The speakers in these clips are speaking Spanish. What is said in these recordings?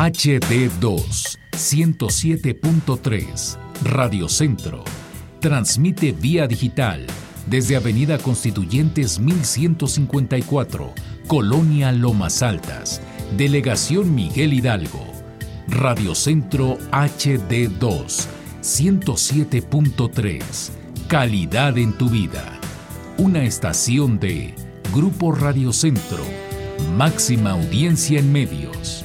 HD2 107.3 Radio Centro transmite vía digital desde Avenida Constituyentes 1154, Colonia Lomas Altas, Delegación Miguel Hidalgo. Radio Centro HD2 107.3 Calidad en tu vida. Una estación de Grupo Radio Centro. Máxima audiencia en medios.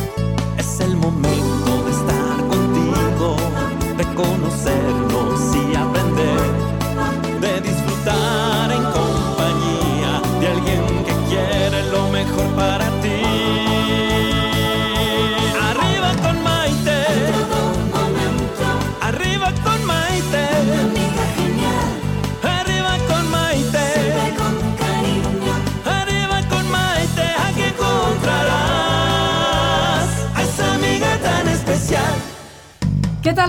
Momento de estar contigo, de conocernos y aprender, de disfrutar en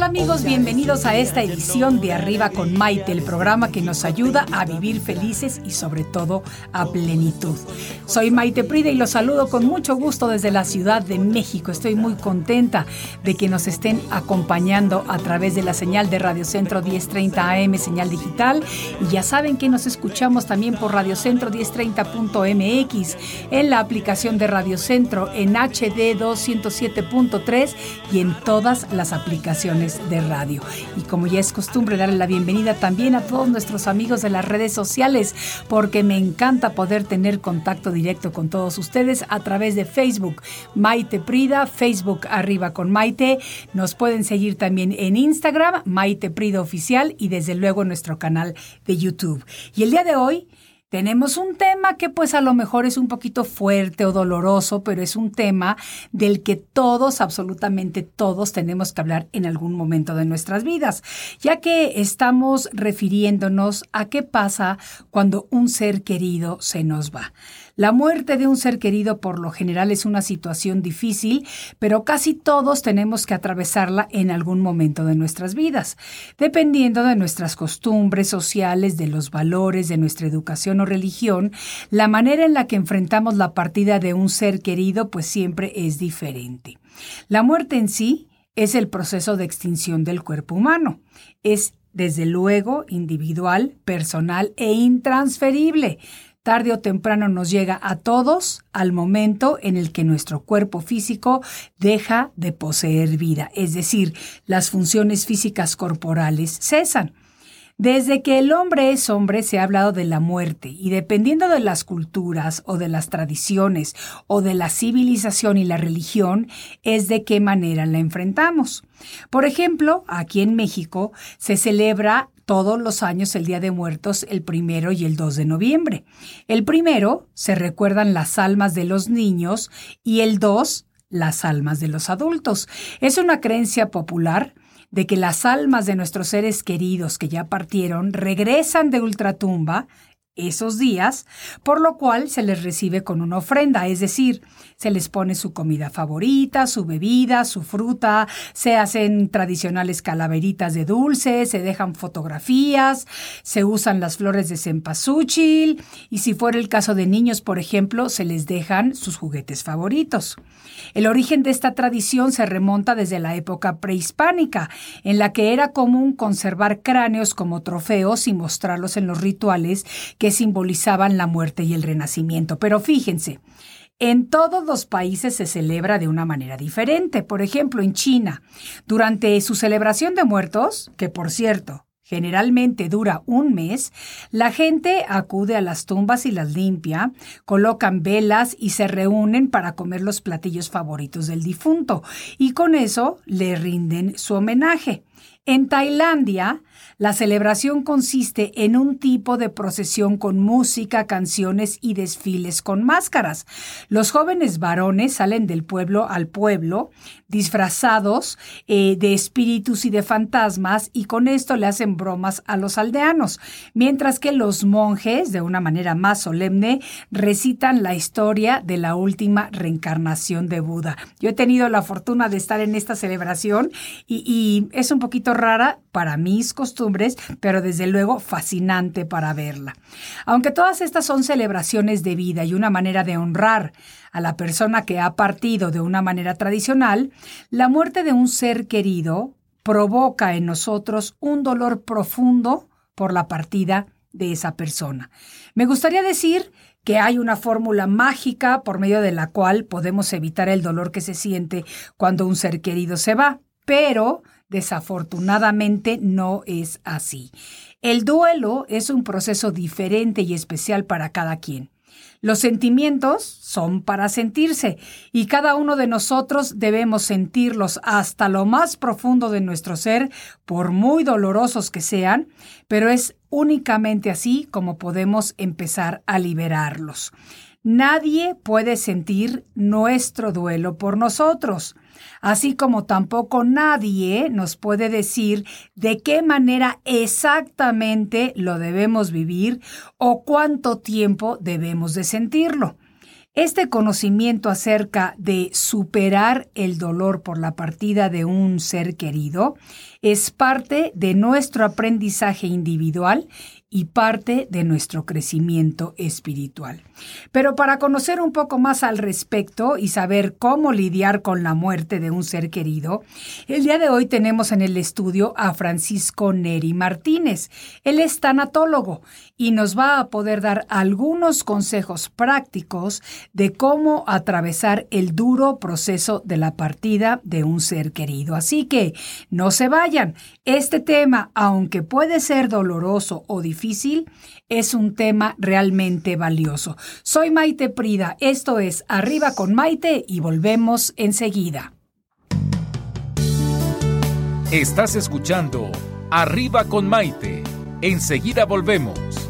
tal amigos? Bienvenidos a esta edición de Arriba con Maite, el programa que nos ayuda a vivir felices y sobre todo a plenitud. Soy Maite Prida y los saludo con mucho gusto desde la Ciudad de México. Estoy muy contenta de que nos estén acompañando a través de la señal de Radio Centro 1030 AM, señal digital. Y ya saben que nos escuchamos también por Radio Centro 1030.mx, en la aplicación de Radio Centro, en HD 207.3 y en todas las aplicaciones de radio. Y como ya es costumbre, darle la bienvenida también a todos nuestros amigos de las redes sociales, porque me encanta poder tener contacto directo con todos ustedes a través de Facebook, Maite Prida, Facebook Arriba con Maite. Nos pueden seguir también en Instagram, Maite Prida Oficial, y desde luego en nuestro canal de YouTube. Y el día de hoy tenemos un tema que pues a lo mejor es un poquito fuerte o doloroso, pero es un tema del que todos, absolutamente todos, tenemos que hablar en algún momento de nuestras vidas, ya que estamos refiriéndonos a qué pasa cuando un ser querido se nos va. La muerte de un ser querido por lo general es una situación difícil, pero casi todos tenemos que atravesarla en algún momento de nuestras vidas, dependiendo de nuestras costumbres sociales, de los valores, de nuestra educación o religión, la manera en la que enfrentamos la partida de un ser querido pues siempre es diferente. La muerte en sí es el proceso de extinción del cuerpo humano. Es desde luego individual, personal e intransferible tarde o temprano nos llega a todos al momento en el que nuestro cuerpo físico deja de poseer vida, es decir, las funciones físicas corporales cesan. Desde que el hombre es hombre se ha hablado de la muerte y dependiendo de las culturas o de las tradiciones o de la civilización y la religión es de qué manera la enfrentamos. Por ejemplo, aquí en México se celebra todos los años el Día de Muertos el primero y el 2 de noviembre. El primero se recuerdan las almas de los niños y el 2 las almas de los adultos. Es una creencia popular de que las almas de nuestros seres queridos que ya partieron regresan de ultratumba esos días, por lo cual se les recibe con una ofrenda, es decir, se les pone su comida favorita, su bebida, su fruta, se hacen tradicionales calaveritas de dulce, se dejan fotografías, se usan las flores de cempasúchil y si fuera el caso de niños, por ejemplo, se les dejan sus juguetes favoritos. El origen de esta tradición se remonta desde la época prehispánica, en la que era común conservar cráneos como trofeos y mostrarlos en los rituales que simbolizaban la muerte y el renacimiento. Pero fíjense, en todos los países se celebra de una manera diferente. Por ejemplo, en China, durante su celebración de muertos, que por cierto, generalmente dura un mes, la gente acude a las tumbas y las limpia, colocan velas y se reúnen para comer los platillos favoritos del difunto, y con eso le rinden su homenaje. En Tailandia, la celebración consiste en un tipo de procesión con música, canciones y desfiles con máscaras. Los jóvenes varones salen del pueblo al pueblo disfrazados eh, de espíritus y de fantasmas y con esto le hacen bromas a los aldeanos, mientras que los monjes, de una manera más solemne, recitan la historia de la última reencarnación de Buda. Yo he tenido la fortuna de estar en esta celebración y, y es un rara para mis costumbres, pero desde luego fascinante para verla. Aunque todas estas son celebraciones de vida y una manera de honrar a la persona que ha partido de una manera tradicional, la muerte de un ser querido provoca en nosotros un dolor profundo por la partida de esa persona. Me gustaría decir que hay una fórmula mágica por medio de la cual podemos evitar el dolor que se siente cuando un ser querido se va, pero desafortunadamente no es así. El duelo es un proceso diferente y especial para cada quien. Los sentimientos son para sentirse y cada uno de nosotros debemos sentirlos hasta lo más profundo de nuestro ser, por muy dolorosos que sean, pero es únicamente así como podemos empezar a liberarlos. Nadie puede sentir nuestro duelo por nosotros así como tampoco nadie nos puede decir de qué manera exactamente lo debemos vivir o cuánto tiempo debemos de sentirlo. Este conocimiento acerca de superar el dolor por la partida de un ser querido es parte de nuestro aprendizaje individual y parte de nuestro crecimiento espiritual. Pero para conocer un poco más al respecto y saber cómo lidiar con la muerte de un ser querido, el día de hoy tenemos en el estudio a Francisco Neri Martínez. Él es tanatólogo y nos va a poder dar algunos consejos prácticos de cómo atravesar el duro proceso de la partida de un ser querido. Así que no se vayan. Este tema, aunque puede ser doloroso o difícil, es un tema realmente valioso. Soy Maite Prida, esto es Arriba con Maite y volvemos enseguida. Estás escuchando Arriba con Maite. Enseguida volvemos.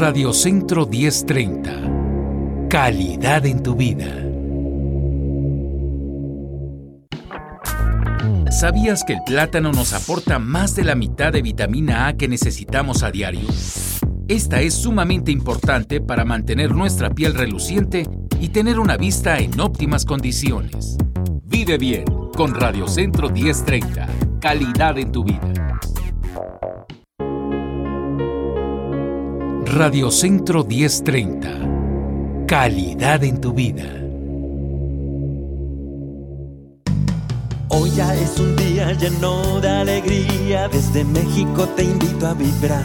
Radio Centro 1030 Calidad en tu vida. ¿Sabías que el plátano nos aporta más de la mitad de vitamina A que necesitamos a diario? Esta es sumamente importante para mantener nuestra piel reluciente y tener una vista en óptimas condiciones. Vive bien con Radio Centro 1030. Calidad en tu vida. Radio Centro 1030 calidad en tu vida. Hoy ya es un día lleno de alegría, desde México te invito a vibrar.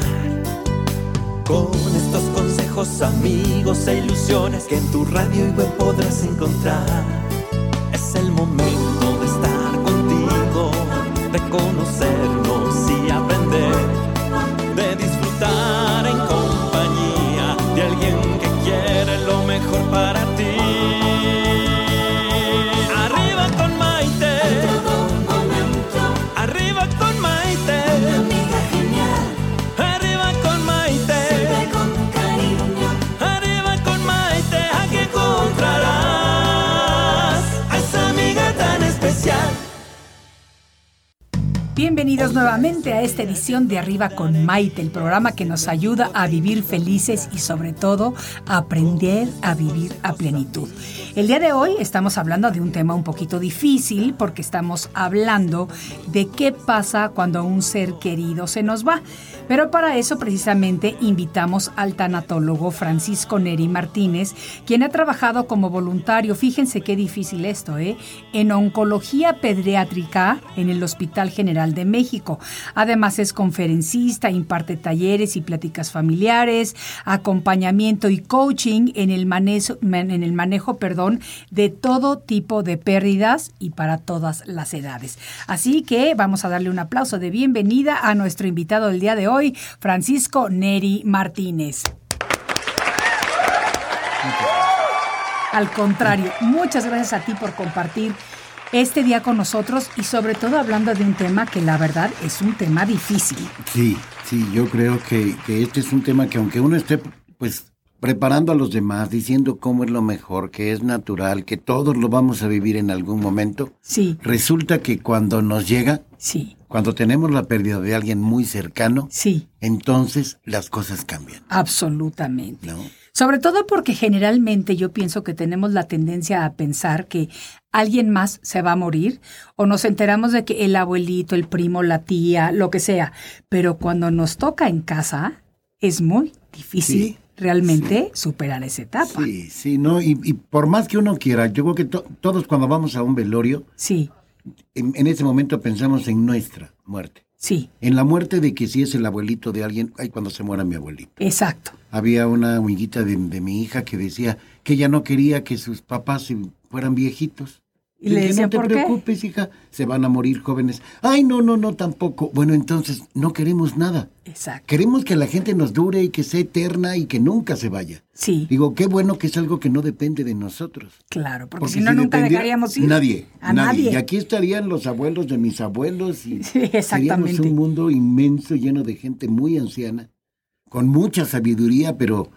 Con estos consejos, amigos e ilusiones que en tu radio y web podrás encontrar. Es el momento de estar contigo, de conocernos nuevamente a esta edición de Arriba con Maite, el programa que nos ayuda a vivir felices y sobre todo aprender a vivir a plenitud. El día de hoy estamos hablando de un tema un poquito difícil porque estamos hablando de qué pasa cuando un ser querido se nos va. Pero para eso precisamente invitamos al tanatólogo Francisco Neri Martínez, quien ha trabajado como voluntario, fíjense qué difícil esto, ¿eh? en oncología pediátrica en el Hospital General de México. Además es conferencista, imparte talleres y pláticas familiares, acompañamiento y coaching en el manejo, en el manejo perdón, de todo tipo de pérdidas y para todas las edades. Así que vamos a darle un aplauso de bienvenida a nuestro invitado del día de hoy, Francisco Neri Martínez. Al contrario, muchas gracias a ti por compartir este día con nosotros y sobre todo hablando de un tema que la verdad es un tema difícil. Sí, sí, yo creo que, que este es un tema que aunque uno esté pues preparando a los demás, diciendo cómo es lo mejor, que es natural, que todos lo vamos a vivir en algún momento, Sí, resulta que cuando nos llega, sí, cuando tenemos la pérdida de alguien muy cercano, sí, entonces las cosas cambian, absolutamente. ¿no? Sobre todo porque generalmente yo pienso que tenemos la tendencia a pensar que alguien más se va a morir o nos enteramos de que el abuelito, el primo, la tía, lo que sea. Pero cuando nos toca en casa es muy difícil Sí, realmente superar esa etapa. Sí, sí, ¿no? Y, y por más que uno quiera, yo creo que to- todos cuando vamos a un velorio, Sí, en, en ese momento pensamos en nuestra muerte. sí, En la muerte de que si es el abuelito de alguien, ay, cuando se muera mi abuelito. exacto. Había una amiguita de, de mi hija que decía que ella no quería que sus papás fueran viejitos. Y le no te "¿Por qué?". preocupes, hija, se van a morir jóvenes. Ay, no, no, no, tampoco. Bueno, entonces no queremos nada. Exacto. Queremos que la gente nos dure y que sea eterna y que nunca se vaya. Sí, Digo, qué bueno que es algo que no depende de nosotros. claro, porque, Porque si no, nunca dejaríamos ir. Nadie, A nadie. nadie. Y aquí estarían los abuelos de mis abuelos y Sí, exactamente. seríamos un mundo inmenso lleno de gente muy anciana, con mucha sabiduría, pero,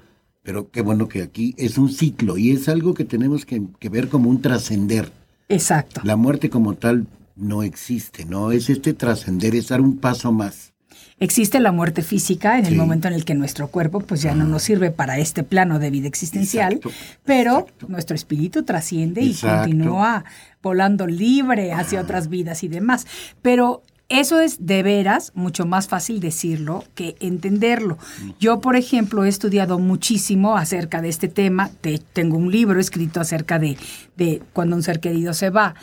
pero qué bueno que aquí es un ciclo y es algo que tenemos que, que ver como un trascender. Exacto. La muerte como tal no existe, no es este trascender, es dar un paso más. Existe la muerte física en el momento en el que nuestro cuerpo pues ya no nos sirve para este plano de vida existencial, Exacto, pero exacto. nuestro espíritu trasciende y continúa volando libre hacia otras vidas y demás. Pero eso es de veras mucho más fácil decirlo que entenderlo. Yo, por ejemplo, he estudiado muchísimo acerca de este tema. Te- tengo un libro escrito acerca de, de cuando un ser querido se va.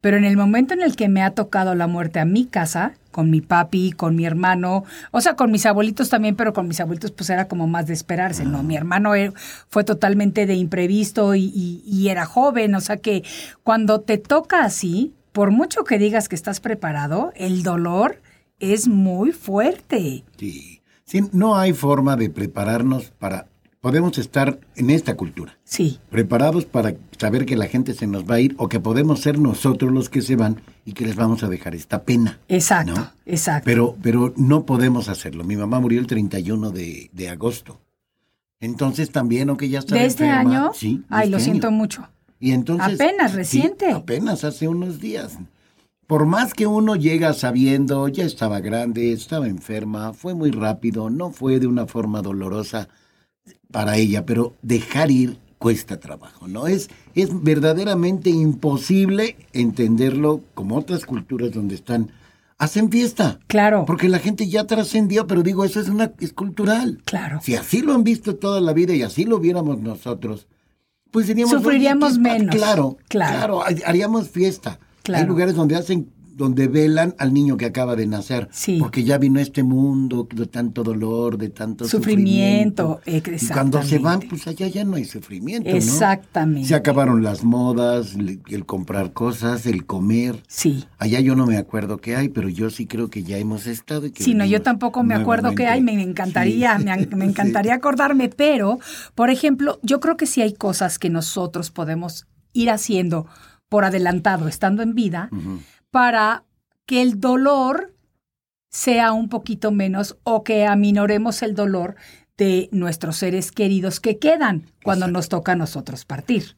Pero en el momento en el que me ha tocado la muerte a mi casa, con mi papi, con mi hermano, o sea, con mis abuelitos también, pero con mis abuelitos pues era como más de esperarse, ¿no? Mi hermano eh, fue totalmente de imprevisto y, y- y era joven, o sea que cuando te toca así, por mucho que digas que estás preparado, el dolor es muy fuerte. Sí. Sí, no hay forma de prepararnos para... Podemos estar en esta cultura. Sí, preparados para saber que la gente se nos va a ir o que podemos ser nosotros los que se van y que les vamos a dejar esta pena. exacto, ¿no? exacto. Pero, pero no podemos hacerlo. Mi mamá murió el 31 de, de agosto. Entonces también, aunque ya está ¿De este enferma- año? Sí. de Ay, lo este siento mucho. Y entonces... Apenas, sí, reciente. apenas hace unos días. Por más que uno llega sabiendo, ya estaba grande, estaba enferma, fue muy rápido, no fue de una forma dolorosa para ella, pero dejar ir cuesta trabajo, ¿no? Es, es verdaderamente imposible entenderlo como otras culturas donde están, hacen fiesta. Claro, Porque la gente ya trascendió, pero digo, eso es una es cultural. claro. Si así lo han visto toda la vida y así lo viéramos nosotros, pues. Sufriríamos menos. Claro, Claro. claro, ha- haríamos fiesta. Claro. Hay lugares donde hacen, donde velan al niño que acaba de nacer. Sí. Porque ya vino este mundo de tanto dolor, de tanto Sufrimiento, sufrimiento. Y cuando se van, pues allá ya no hay sufrimiento, ¿no? Exactamente. Se acabaron las modas, el comprar cosas, el comer. Sí. Allá yo no me acuerdo qué hay, pero yo sí creo que ya hemos estado. Y que Sí, no, yo tampoco me acuerdo qué hay, me encantaría, Sí. me, Sí. encantaría acordarme, pero, por ejemplo, yo creo que sí hay cosas que nosotros podemos ir haciendo por adelantado, estando en vida. Para que el dolor sea un poquito menos o que aminoremos el dolor de nuestros seres queridos que quedan cuando nos toca a nosotros partir.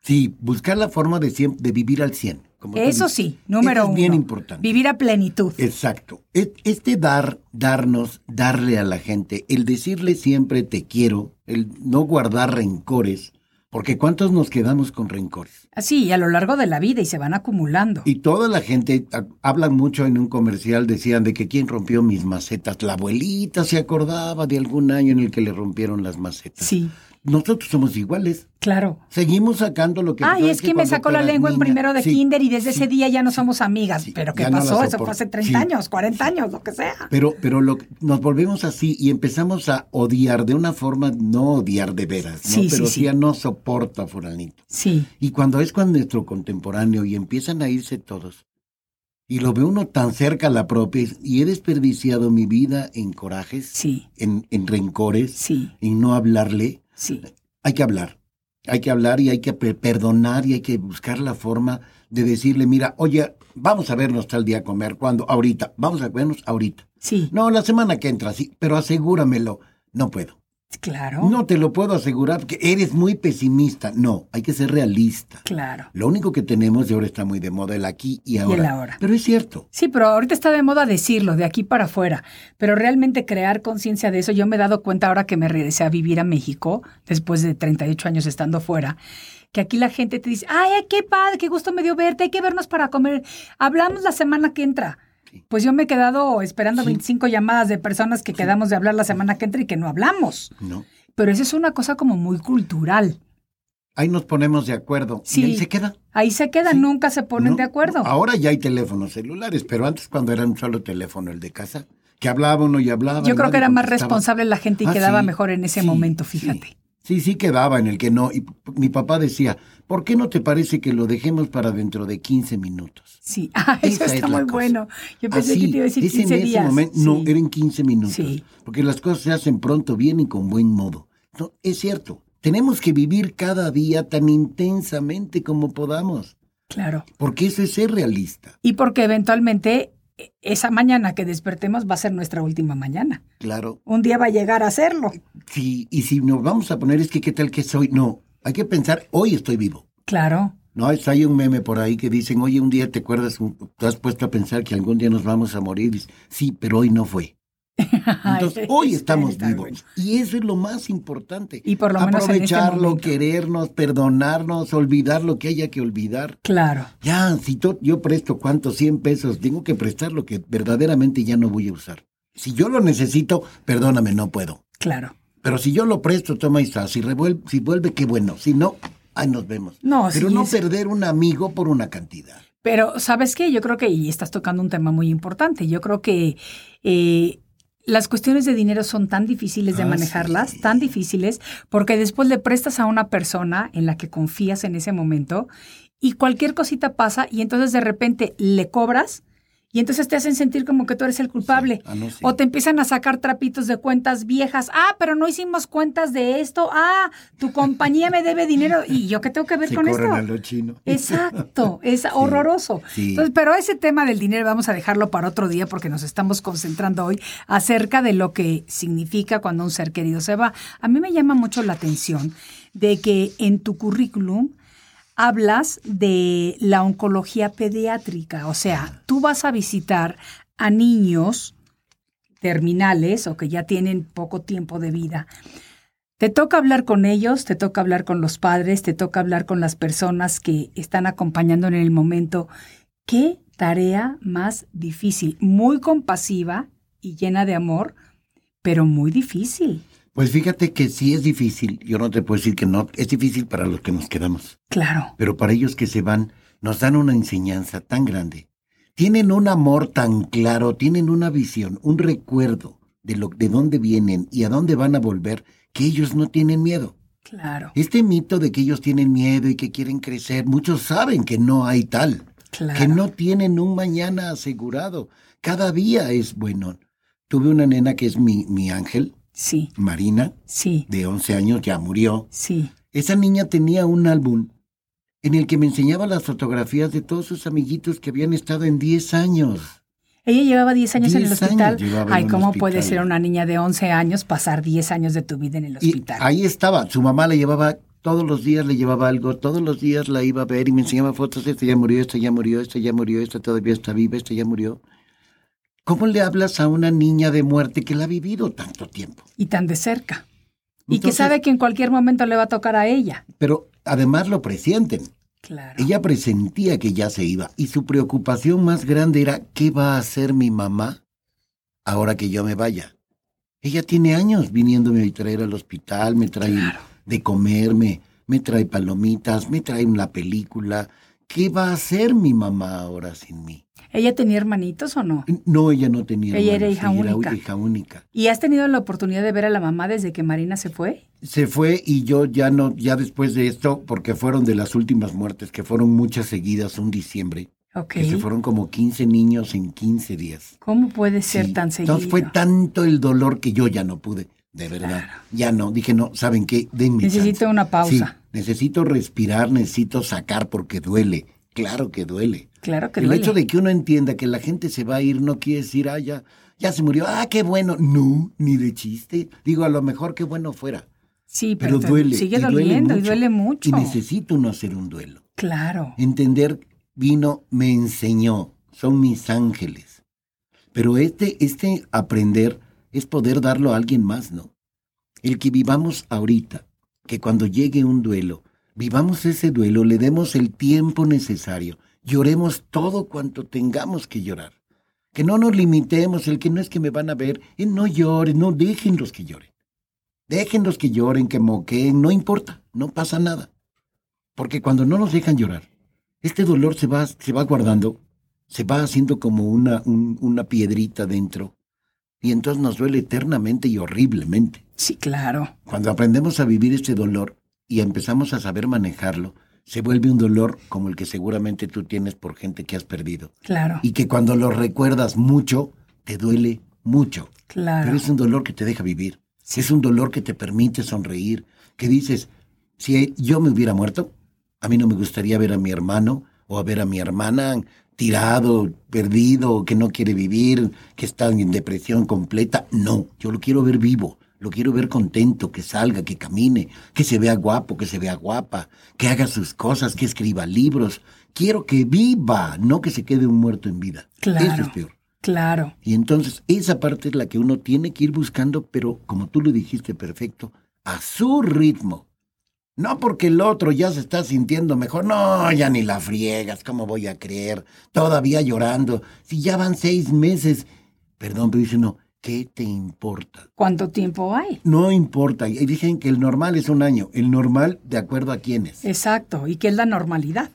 Sí, buscar la forma de, vivir al 100. como tú Eso sí, número Eso uno. es bien importante. Vivir a plenitud. Exacto. Este dar, darnos, darle a la gente, el decirle siempre te quiero, el no guardar rencores, porque ¿cuántos nos quedamos con rencores? Así, y a lo largo de la vida y se van acumulando. Y toda la gente, a- hablan mucho en un comercial, decían de que quién rompió mis macetas. La abuelita se acordaba de algún año en el que le rompieron las macetas. Sí, Nosotros somos iguales. claro. Seguimos sacando lo que... Ay, ¿sabes es que me sacó la lengua en niña? primero de Sí, kinder y desde sí, ese día ya no somos amigas. sí, Pero ¿qué ya no pasó? Eso fue hace 30 Sí. años, 40 años, lo que sea. Pero, pero lo, nos volvemos así y empezamos a odiar de una forma, no odiar de veras, ¿no? Pero sí. sí a no soporta fulanito. Sí, Y cuando es con nuestro contemporáneo y empiezan a irse todos, y lo ve uno tan cerca a la propia, y he desperdiciado mi vida en corajes, sí, en, en rencores, sí, en no hablarle, sí. hay que hablar. Hay que hablar y hay que pe- perdonar y hay que buscar la forma de decirle, mira, oye, vamos a vernos tal día a comer. ¿Cuándo? Ahorita. Vamos a vernos ahorita. Sí, No, la semana que entra, sí, pero asegúramelo. No puedo. Claro. No te lo puedo asegurar porque eres muy pesimista. No, hay que ser realista. Claro. Lo único que tenemos y ahora está muy de moda el aquí y ahora. ahora. Pero es cierto. Sí, pero ahorita está de moda decirlo, de aquí para afuera. Pero realmente crear conciencia de eso, yo me he dado cuenta ahora que me regresé a vivir a México, después de 38 años estando fuera, que aquí la gente te dice, ay, qué padre, qué gusto me dio verte, hay que vernos para comer. Hablamos la semana que entra. Pues yo me he quedado esperando 25 llamadas de personas que quedamos de hablar la semana que entra y que no hablamos. No. Pero eso es una cosa como muy cultural. Ahí nos ponemos de acuerdo. Sí. Y ahí se queda. Ahí se quedan, Sí. nunca se ponen No, de acuerdo. no, Ahora ya hay teléfonos celulares, pero antes cuando era un solo teléfono, el de casa, que hablaba uno y hablaba. Yo creo que era más responsable la gente y Ah, quedaba sí, mejor en ese sí, momento, sí. fíjate. Sí, sí quedaba en el que no. Y mi papá decía, ¿por qué no te parece que lo dejemos para dentro de 15 minutos? Sí, ah, eso Esa está muy cosa. bueno. Yo pensé Así, que te iba a decir es 15 en ese días. momento, Sí. no, eran 15 minutos. Sí. Porque las cosas se hacen pronto, bien y con buen modo. No, es cierto, tenemos que vivir cada día tan intensamente como podamos, Claro. porque eso es ser realista, Y porque eventualmente esa mañana que despertemos va a ser nuestra última mañana. claro. Un día va a llegar a serlo. Sí, y si nos vamos a poner es que qué tal que soy, no, hay que pensar, hoy estoy vivo. Claro. No, hay un meme por ahí que dicen, oye, un día te acuerdas, te has puesto a pensar que algún día nos vamos a morir. Sí, pero hoy no fue. Entonces, hoy estamos vivos. Y eso es lo más importante. Y por lo menos en este Aprovecharlo, querernos, perdonarnos, olvidar lo que haya que olvidar. Claro. Ya, si to- yo presto cuántos 100 pesos, tengo que prestar lo que verdaderamente ya no voy a usar. Si yo lo necesito, perdóname, no puedo. Claro. Pero si yo lo presto, toma y está. Si, revuelve, si vuelve, qué bueno. Si no, ahí nos vemos. No, Pero sí no es- perder un amigo por una cantidad. Pero, ¿sabes qué? Yo creo que, y estás tocando un tema muy importante, yo creo que eh, las cuestiones de dinero son tan difíciles de Ah, manejarlas, sí. tan difíciles, porque después le prestas a una persona en la que confías en ese momento y cualquier cosita pasa y entonces de repente le cobras y entonces te hacen sentir como que tú eres el culpable. Ah, no, sí. O te empiezan a sacar trapitos de cuentas viejas. Ah, pero no hicimos cuentas de esto. Ah, tu compañía me debe dinero. ¿Y yo qué tengo que ver Se con esto? a lo chino. Exacto, es horroroso. sí. Entonces, pero ese tema del dinero vamos a dejarlo para otro día porque nos estamos concentrando hoy acerca de lo que significa cuando un ser querido se va. A mí me llama mucho la atención de que en tu currículum hablas de la oncología pediátrica, o sea, tú vas a visitar a niños terminales o que ya tienen poco tiempo de vida. Te toca hablar con ellos, te toca hablar con los padres, te toca hablar con las personas que están acompañando en el momento. ¿Qué tarea más difícil? Muy compasiva y llena de amor, pero muy difícil. Pues fíjate que sí es difícil. Yo no te puedo decir que no. Es difícil para los que nos quedamos. Claro, Pero para ellos que se van, nos dan una enseñanza tan grande. Tienen un amor tan claro, tienen una visión, un recuerdo de, lo, de dónde vienen y a dónde van a volver, que ellos no tienen miedo. claro, Este mito de que ellos tienen miedo y que quieren crecer, muchos saben que no hay tal, claro. que no tienen un mañana asegurado. Cada día es bueno. Tuve una nena que es mi, mi ángel, Sí, Marina, sí, de 11 años, ya murió. sí. Esa niña tenía un álbum en el que me enseñaba las fotografías de todos sus amiguitos que habían estado en 10 años. Ella llevaba 10 años en el 10 hospital. Ay, ¿cómo puede ser una niña de 11 años pasar 10 años de tu vida en el Y hospital? ahí estaba, su mamá le llevaba, todos los días le llevaba algo, todos los días la iba a ver y me enseñaba fotos, esta ya murió, esta ya murió, esta ya murió, esta todavía está viva, esta ya murió. ¿Cómo le hablas a una niña de muerte que la ha vivido tanto tiempo? Y tan de cerca. Y que sabe que en cualquier momento le va a tocar a ella. Pero además lo presienten. Claro. Ella presentía que ya se iba y su preocupación más grande era ¿qué va a hacer mi mamá ahora que yo me vaya? Ella tiene años viniéndome a traer al hospital, me trae de comerme, me trae palomitas, me trae una película. ¿Qué va a hacer mi mamá ahora sin mí? ¿Ella tenía hermanitos o no? No, ella no tenía Ella era hermanos, hija única. hija única. ¿Y has tenido la oportunidad de ver a la mamá desde que Marina se fue? Se fue y yo ya no, ya después de esto, porque fueron de las últimas muertes, que fueron muchas seguidas, un diciembre, Ok. que se fueron como 15 niños en 15 días. ¿Cómo puede ser Sí, tan seguido? Entonces fue tanto el dolor que yo ya no pude, de verdad. Ya no, dije, no, ¿saben qué? Denme Necesito chance. una pausa. Sí, necesito respirar, necesito sacar porque duele. Claro que duele. Claro que el duele. hecho de que uno entienda que la gente se va a ir no quiere decir, ah, ya, ya se murió, ah, qué bueno. No, ni de chiste. Digo, a lo mejor qué bueno fuera. Sí, pero, duele. sigue y duele doliendo y mucho. duele mucho. Y necesito uno hacer un duelo. Claro. Entender vino, me enseñó, son mis ángeles. Pero este, este aprender es poder darlo a alguien más, ¿no? El que vivamos ahorita, que cuando llegue un duelo, vivamos ese duelo, le demos el tiempo necesario, lloremos todo cuanto tengamos que llorar. Que no nos limitemos, el que no es que me van a ver, eh, no lloren, no déjenlos que lloren. Déjenlos que lloren, que moqueen, no importa, no pasa nada. Porque cuando no nos dejan llorar, este dolor se va, se va guardando, se va haciendo como una, un- una piedrita dentro, y entonces nos duele eternamente y horriblemente. Sí, claro. Cuando aprendemos a vivir este dolor y empezamos a saber manejarlo, se vuelve un dolor como el que seguramente tú tienes por gente que has perdido. Claro. Y que cuando lo recuerdas mucho, te duele mucho. Claro. Pero es un dolor que te deja vivir. Es un dolor que te permite sonreír. Que dices, si yo me hubiera muerto, a mí no me gustaría ver a mi hermano o a ver a mi hermana tirado, perdido, que no quiere vivir, que está en depresión completa. No, yo lo quiero ver vivo. Lo quiero ver contento, que salga, que camine, que se vea guapo, que se vea guapa, que haga sus cosas, que escriba libros. Quiero que viva, no que se quede un muerto en vida. Claro. Eso es peor. Claro. Y entonces esa parte es la que uno tiene que ir buscando, pero como tú lo dijiste perfecto, a su ritmo. No porque el otro ya se está sintiendo mejor. No, ya ni la friegas. ¿Cómo voy a creer? Todavía llorando. Si ya van seis meses. Perdón, pero dice no. ¿Qué te importa? ¿Cuánto tiempo hay? No importa. Y dicen que el normal es un año. El normal, de acuerdo a quiénes. Exacto. ¿Y qué es la normalidad?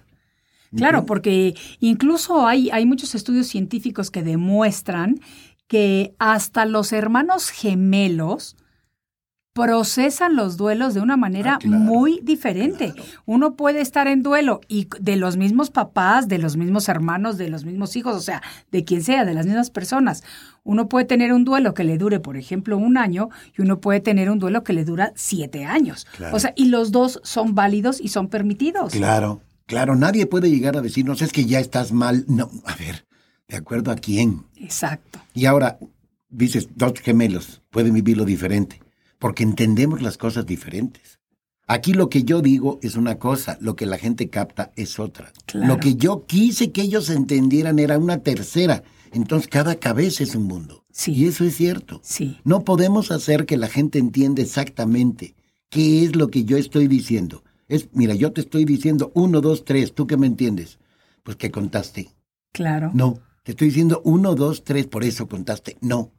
Claro, porque incluso hay, hay muchos estudios científicos que demuestran que hasta los hermanos gemelos procesan los duelos de una manera Ah, claro, muy diferente. Uno puede estar en duelo y de los mismos papás, de los mismos hermanos, de los mismos hijos, o sea, de quien sea, de las mismas personas. Uno puede tener un duelo que le dure, por ejemplo, un año y uno puede tener un duelo que le dura siete años. Claro. O sea, y los dos son válidos y son permitidos. Claro, claro. Nadie puede llegar a decirnos es que ya estás mal. No, a ver, ¿de acuerdo a quién? Exacto. Y ahora, dices, dos gemelos pueden vivirlo diferente, porque entendemos las cosas diferentes. Aquí lo que yo digo es una cosa, lo que la gente capta es otra. Claro. Lo que yo quise que ellos entendieran era una tercera. Entonces cada cabeza es un mundo. Sí. Y eso es cierto. Sí. No podemos hacer que la gente entienda exactamente qué es lo que yo estoy diciendo. Es, mira, yo te estoy diciendo uno, dos, tres, ¿tú qué me entiendes? Pues que contaste. Claro. No, te estoy diciendo uno, dos, tres, por eso contaste. No.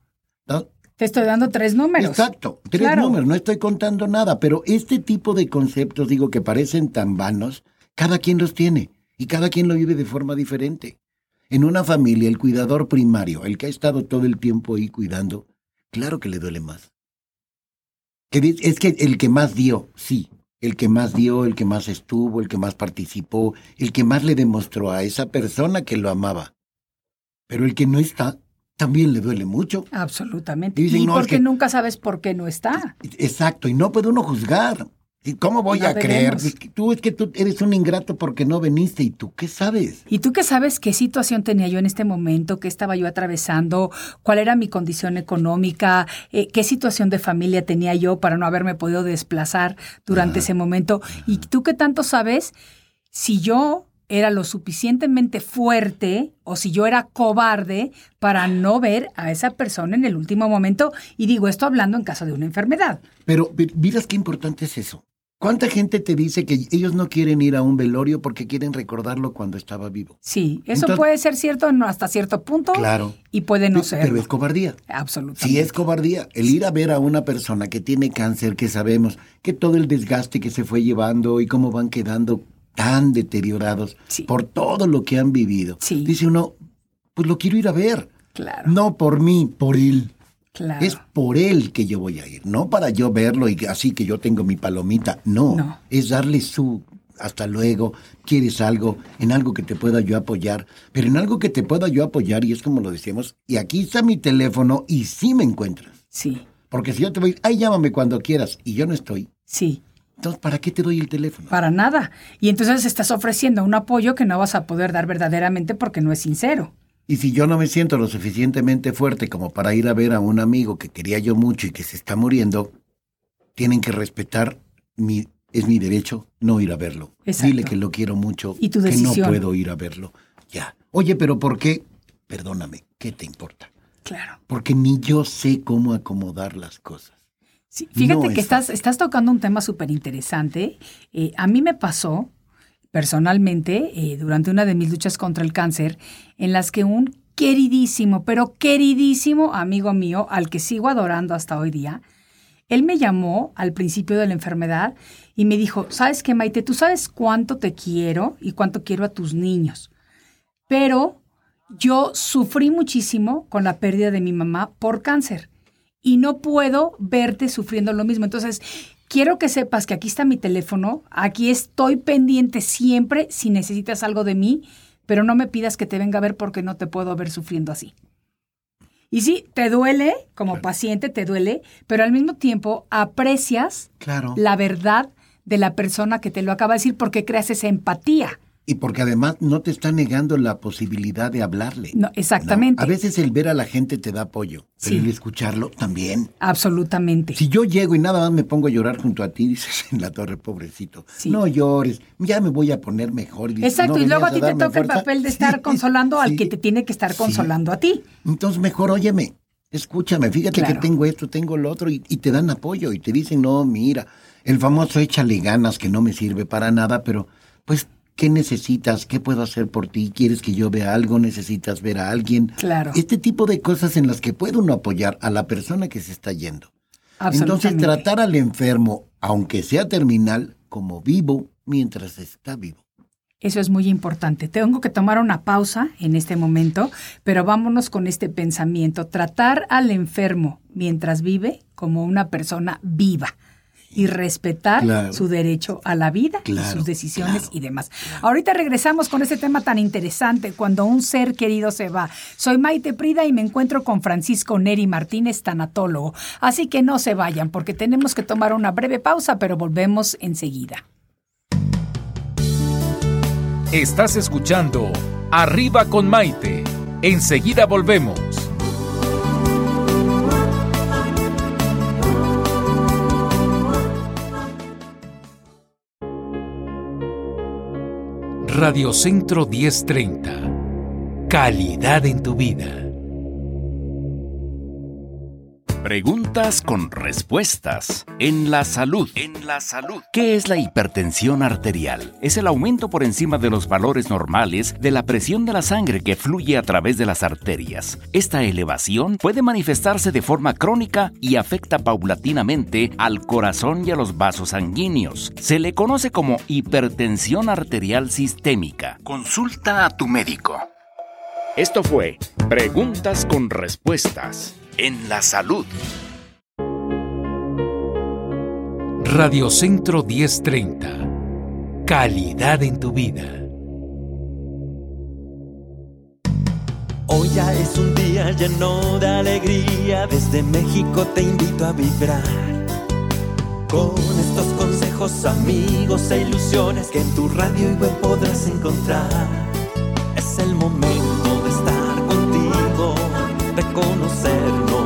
No, Te estoy dando tres números. Exacto, tres Claro. números, no estoy contando nada, pero este tipo de conceptos, digo, que parecen tan vanos, cada quien los tiene y cada quien lo vive de forma diferente. En una familia, el cuidador primario, el que ha estado todo el tiempo ahí cuidando, claro que le duele más. Es que el que más dio, sí, el que más dio, el que más estuvo, el que más participó, el que más le demostró a esa persona que lo amaba. Pero el que no está, también le duele mucho. Absolutamente. Y dicen, y no, es porque que- nunca sabes por qué no está. Exacto, y no puede uno juzgar. ¿Y ¿Cómo voy No a creer? Tú es que tú eres un ingrato porque no veniste y tú qué sabes. ¿Y tú qué sabes qué situación tenía yo en este momento? ¿Qué estaba yo atravesando? ¿Cuál era mi condición económica? Eh, ¿Qué situación de familia tenía yo para no haberme podido desplazar durante ese momento? ¿Y tú qué tanto sabes si yo era lo suficientemente fuerte o si yo era cobarde para no ver a esa persona en el último momento? Y digo esto hablando en caso de una enfermedad. Pero miras qué importante es eso. ¿Cuánta gente te dice que ellos no quieren ir a un velorio porque quieren recordarlo cuando estaba vivo? Sí, eso Entonces- puede ser cierto hasta cierto punto. Claro. Y puede no ser. Pero es cobardía. Absolutamente. Sí es cobardía. El ir a ver a una persona que tiene cáncer, que sabemos que todo el desgaste que se fue llevando y cómo van quedando tan deteriorados Sí. por todo lo que han vivido. Sí. Dice uno, pues lo quiero ir a ver. Claro. No por mí, por él. Claro. Es por él que yo voy a ir, no para yo verlo y así que yo tengo mi palomita. No, No. es darle su hasta luego, quieres algo, en algo que te pueda yo apoyar, pero en algo que te pueda yo apoyar, y es como lo decíamos, y aquí está mi teléfono y sí me encuentras. Sí, Porque si yo te voy, ay, llámame cuando quieras, y yo no estoy, sí. Entonces, ¿para qué te doy el teléfono? Para nada. Y entonces estás ofreciendo un apoyo que no vas a poder dar verdaderamente porque no es sincero. Y si yo no me siento lo suficientemente fuerte como para ir a ver a un amigo que quería yo mucho y que se está muriendo, tienen que respetar mi es mi derecho no ir a verlo. Exacto. Dile que lo quiero mucho, Y tu que no puedo ir a verlo. Ya. Oye, pero ¿por qué? Perdóname, ¿qué te importa? Claro. Porque ni yo sé cómo acomodar las cosas. Sí, fíjate No que estás tocando un tema súper interesante. Eh, a mí me pasó personalmente eh, durante una de mis luchas contra el cáncer, en las que un queridísimo, pero queridísimo amigo mío, al que sigo adorando hasta hoy día, él me llamó al principio de la enfermedad y me dijo, ¿sabes qué, Maite? Tú sabes cuánto te quiero y cuánto quiero a tus niños, pero yo sufrí muchísimo con la pérdida de mi mamá por cáncer y no puedo verte sufriendo lo mismo. Entonces, quiero que sepas que aquí está mi teléfono, aquí estoy pendiente siempre si necesitas algo de mí, pero no me pidas que te venga a ver porque no te puedo ver sufriendo así. Y sí, te duele, como paciente te duele, pero al mismo tiempo aprecias Claro. la verdad de la persona que te lo acaba de decir porque creas esa empatía. Y porque además no te está negando la posibilidad de hablarle. No, exactamente. A veces el ver a la gente te da apoyo, pero Sí. el escucharlo también. Absolutamente. Si yo llego y nada más me pongo a llorar junto a ti, dices en la torre, pobrecito. Sí. No llores, ya me voy a poner mejor. dices, Exacto, "No y luego a ti te toca el fuerza". papel de estar Sí, consolando al que te tiene que estar consolando a ti. Entonces mejor óyeme, escúchame, fíjate Claro. que tengo esto, tengo lo otro, y, y te dan apoyo y te dicen, no, mira, el famoso échale ganas que no me sirve para nada, pero pues, ¿qué necesitas? ¿Qué puedo hacer por ti? ¿Quieres que yo vea algo? ¿Necesitas ver a alguien? Claro. Este tipo de cosas en las que puede uno apoyar a la persona que se está yendo. Entonces tratar al enfermo, aunque sea terminal, como vivo mientras está vivo. Eso es muy importante. Tengo que tomar una pausa en este momento, pero vámonos con este pensamiento. Tratar al enfermo mientras vive como una persona viva y respetar Claro. su derecho a la vida y sus decisiones claro, y demás. Ahorita regresamos con este tema tan interesante, cuando un ser querido se va. Soy Maite Prida y me encuentro con Francisco Neri Martínez, tanatólogo. Así que no se vayan porque tenemos que tomar una breve pausa, pero volvemos enseguida. Estás escuchando Arriba con Maite. Enseguida volvemos. Radio Centro 1030. Calidad en tu vida. Preguntas con respuestas. En la salud. En la salud. ¿Qué es la hipertensión arterial? Es el aumento por encima de los valores normales de la presión de la sangre que fluye a través de las arterias. Esta elevación puede manifestarse de forma crónica y afecta paulatinamente al corazón y a los vasos sanguíneos. Se le conoce como hipertensión arterial sistémica. Consulta a tu médico. Esto fue Preguntas con Respuestas en la salud. Radio Centro 1030. Calidad en tu vida. Hoy ya es un día lleno de alegría, desde México te invito a vibrar. Con estos consejos, amigos e ilusiones que en tu radio y web podrás encontrar. Es el momento conocernos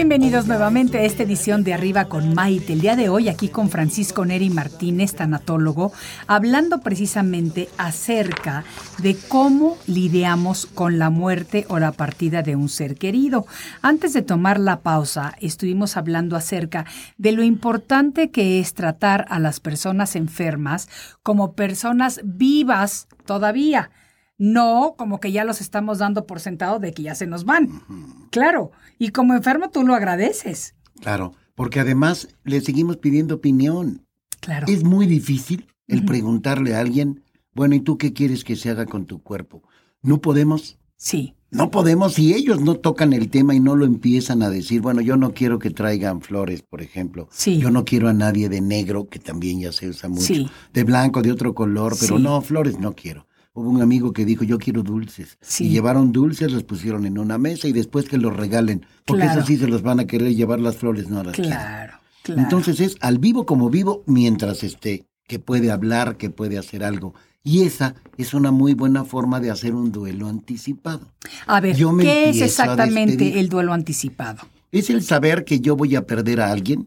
Bienvenidos nuevamente a esta edición de Arriba con Maite. El día de hoy aquí con Francisco Neri Martínez, tanatólogo, hablando precisamente acerca de cómo lidiamos con la muerte o la partida de un ser querido. Antes de tomar la pausa, estuvimos hablando acerca de lo importante que es tratar a las personas enfermas como personas vivas todavía no como que ya los estamos dando por sentado de que ya se nos van. Claro, y como enfermo tú lo agradeces. Claro, porque además le seguimos pidiendo opinión. Claro. Es muy difícil el preguntarle a alguien, bueno, ¿y tú qué quieres que se haga con tu cuerpo? No podemos. Sí. No podemos, si ellos no tocan el tema y no lo empiezan a decir, bueno, yo no quiero que traigan flores, por ejemplo. Sí. Yo no quiero a nadie de negro, que también ya se usa mucho. Sí. De blanco, de otro color, pero Sí. no, flores no quiero. Hubo un amigo que dijo, yo quiero dulces. Sí. Y llevaron dulces, los pusieron en una mesa y después que los regalen. Porque Claro. eso sí se los van a querer llevar las flores, no las. Claro, claro. Entonces es al vivo como vivo mientras esté, que puede hablar, que puede hacer algo. Y esa es una muy buena forma de hacer un duelo anticipado. a ver, yo me ¿qué es exactamente el duelo anticipado? Es el saber que yo voy a perder a alguien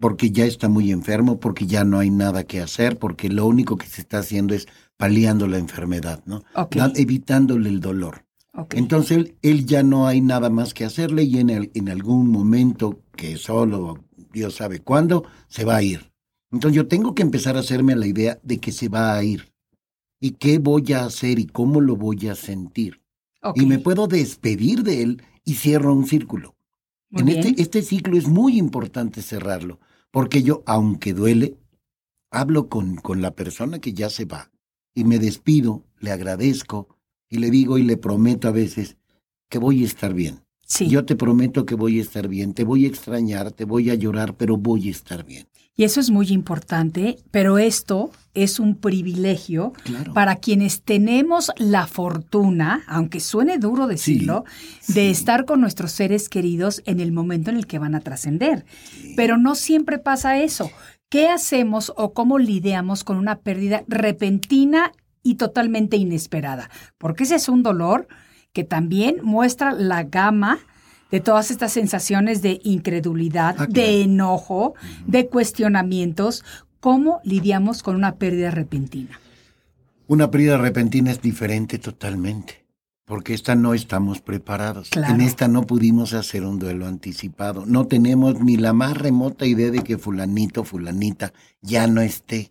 porque ya está muy enfermo, porque ya no hay nada que hacer, porque lo único que se está haciendo es paliando la enfermedad, ¿no? Evitándole el dolor. Entonces él, él ya no hay nada más que hacerle y en, el- en algún momento, que solo Dios sabe cuándo, se va a ir. Entonces yo tengo que empezar a hacerme la idea de que se va a ir. ¿Y qué voy a hacer y cómo lo voy a sentir? Y me puedo despedir de él y cierro un círculo. Muy en bien. este, este ciclo es muy importante cerrarlo, porque yo, aunque duele, hablo con, con la persona que ya se va y me despido, le agradezco y le digo y le prometo a veces que voy a estar bien. Sí. Yo te prometo que voy a estar bien, te voy a extrañar, te voy a llorar, pero voy a estar bien. Y eso es muy importante, pero esto es un privilegio Claro. para quienes tenemos la fortuna, aunque suene duro decirlo, de estar con nuestros seres queridos en el momento en el que van a trascender. Pero no siempre pasa eso. ¿Qué hacemos o cómo lidiamos con una pérdida repentina y totalmente inesperada? Porque ese es un dolor que también muestra la gama de todas estas sensaciones de incredulidad, Ah, claro. de enojo, de cuestionamientos. ¿Cómo lidiamos con una pérdida repentina? Una pérdida repentina es diferente totalmente, porque esta no estamos preparados. Claro. En esta no pudimos hacer un duelo anticipado. No tenemos ni la más remota idea de que fulanito, fulanita ya no esté.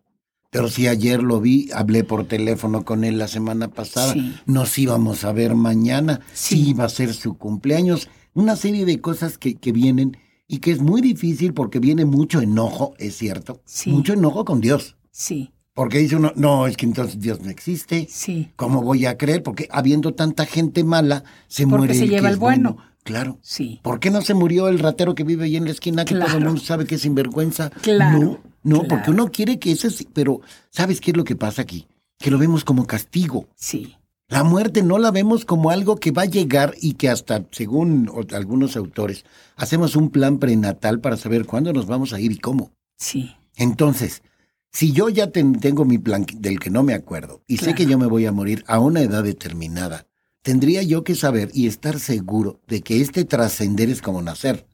Pero si ayer lo vi, hablé por teléfono con él la semana pasada, Sí. nos íbamos a ver mañana, Sí. si iba a ser su cumpleaños, una serie de cosas que, que vienen y que es muy difícil porque viene mucho enojo, es cierto, Sí. mucho enojo con Dios. Sí, Porque dice uno, no, es que entonces Dios no existe. sí, ¿Cómo voy a creer? Porque habiendo tanta gente mala, se Porque muere se el lleva que el es bueno. Claro. sí. ¿Por qué no se murió el ratero que vive ahí en la esquina que todo el mundo sabe que es sinvergüenza? Claro, No, no, claro. porque uno quiere que eso sí, pero ¿sabes qué es lo que pasa aquí? Que lo vemos como castigo. Sí, La muerte no la vemos como algo que va a llegar y que hasta, según algunos autores, hacemos un plan prenatal para saber cuándo nos vamos a ir y cómo. sí, Entonces, si yo ya ten- tengo mi plan del que no me acuerdo y sé que yo me voy a morir a una edad determinada, tendría yo que saber y estar seguro de que este trascender es como nacer.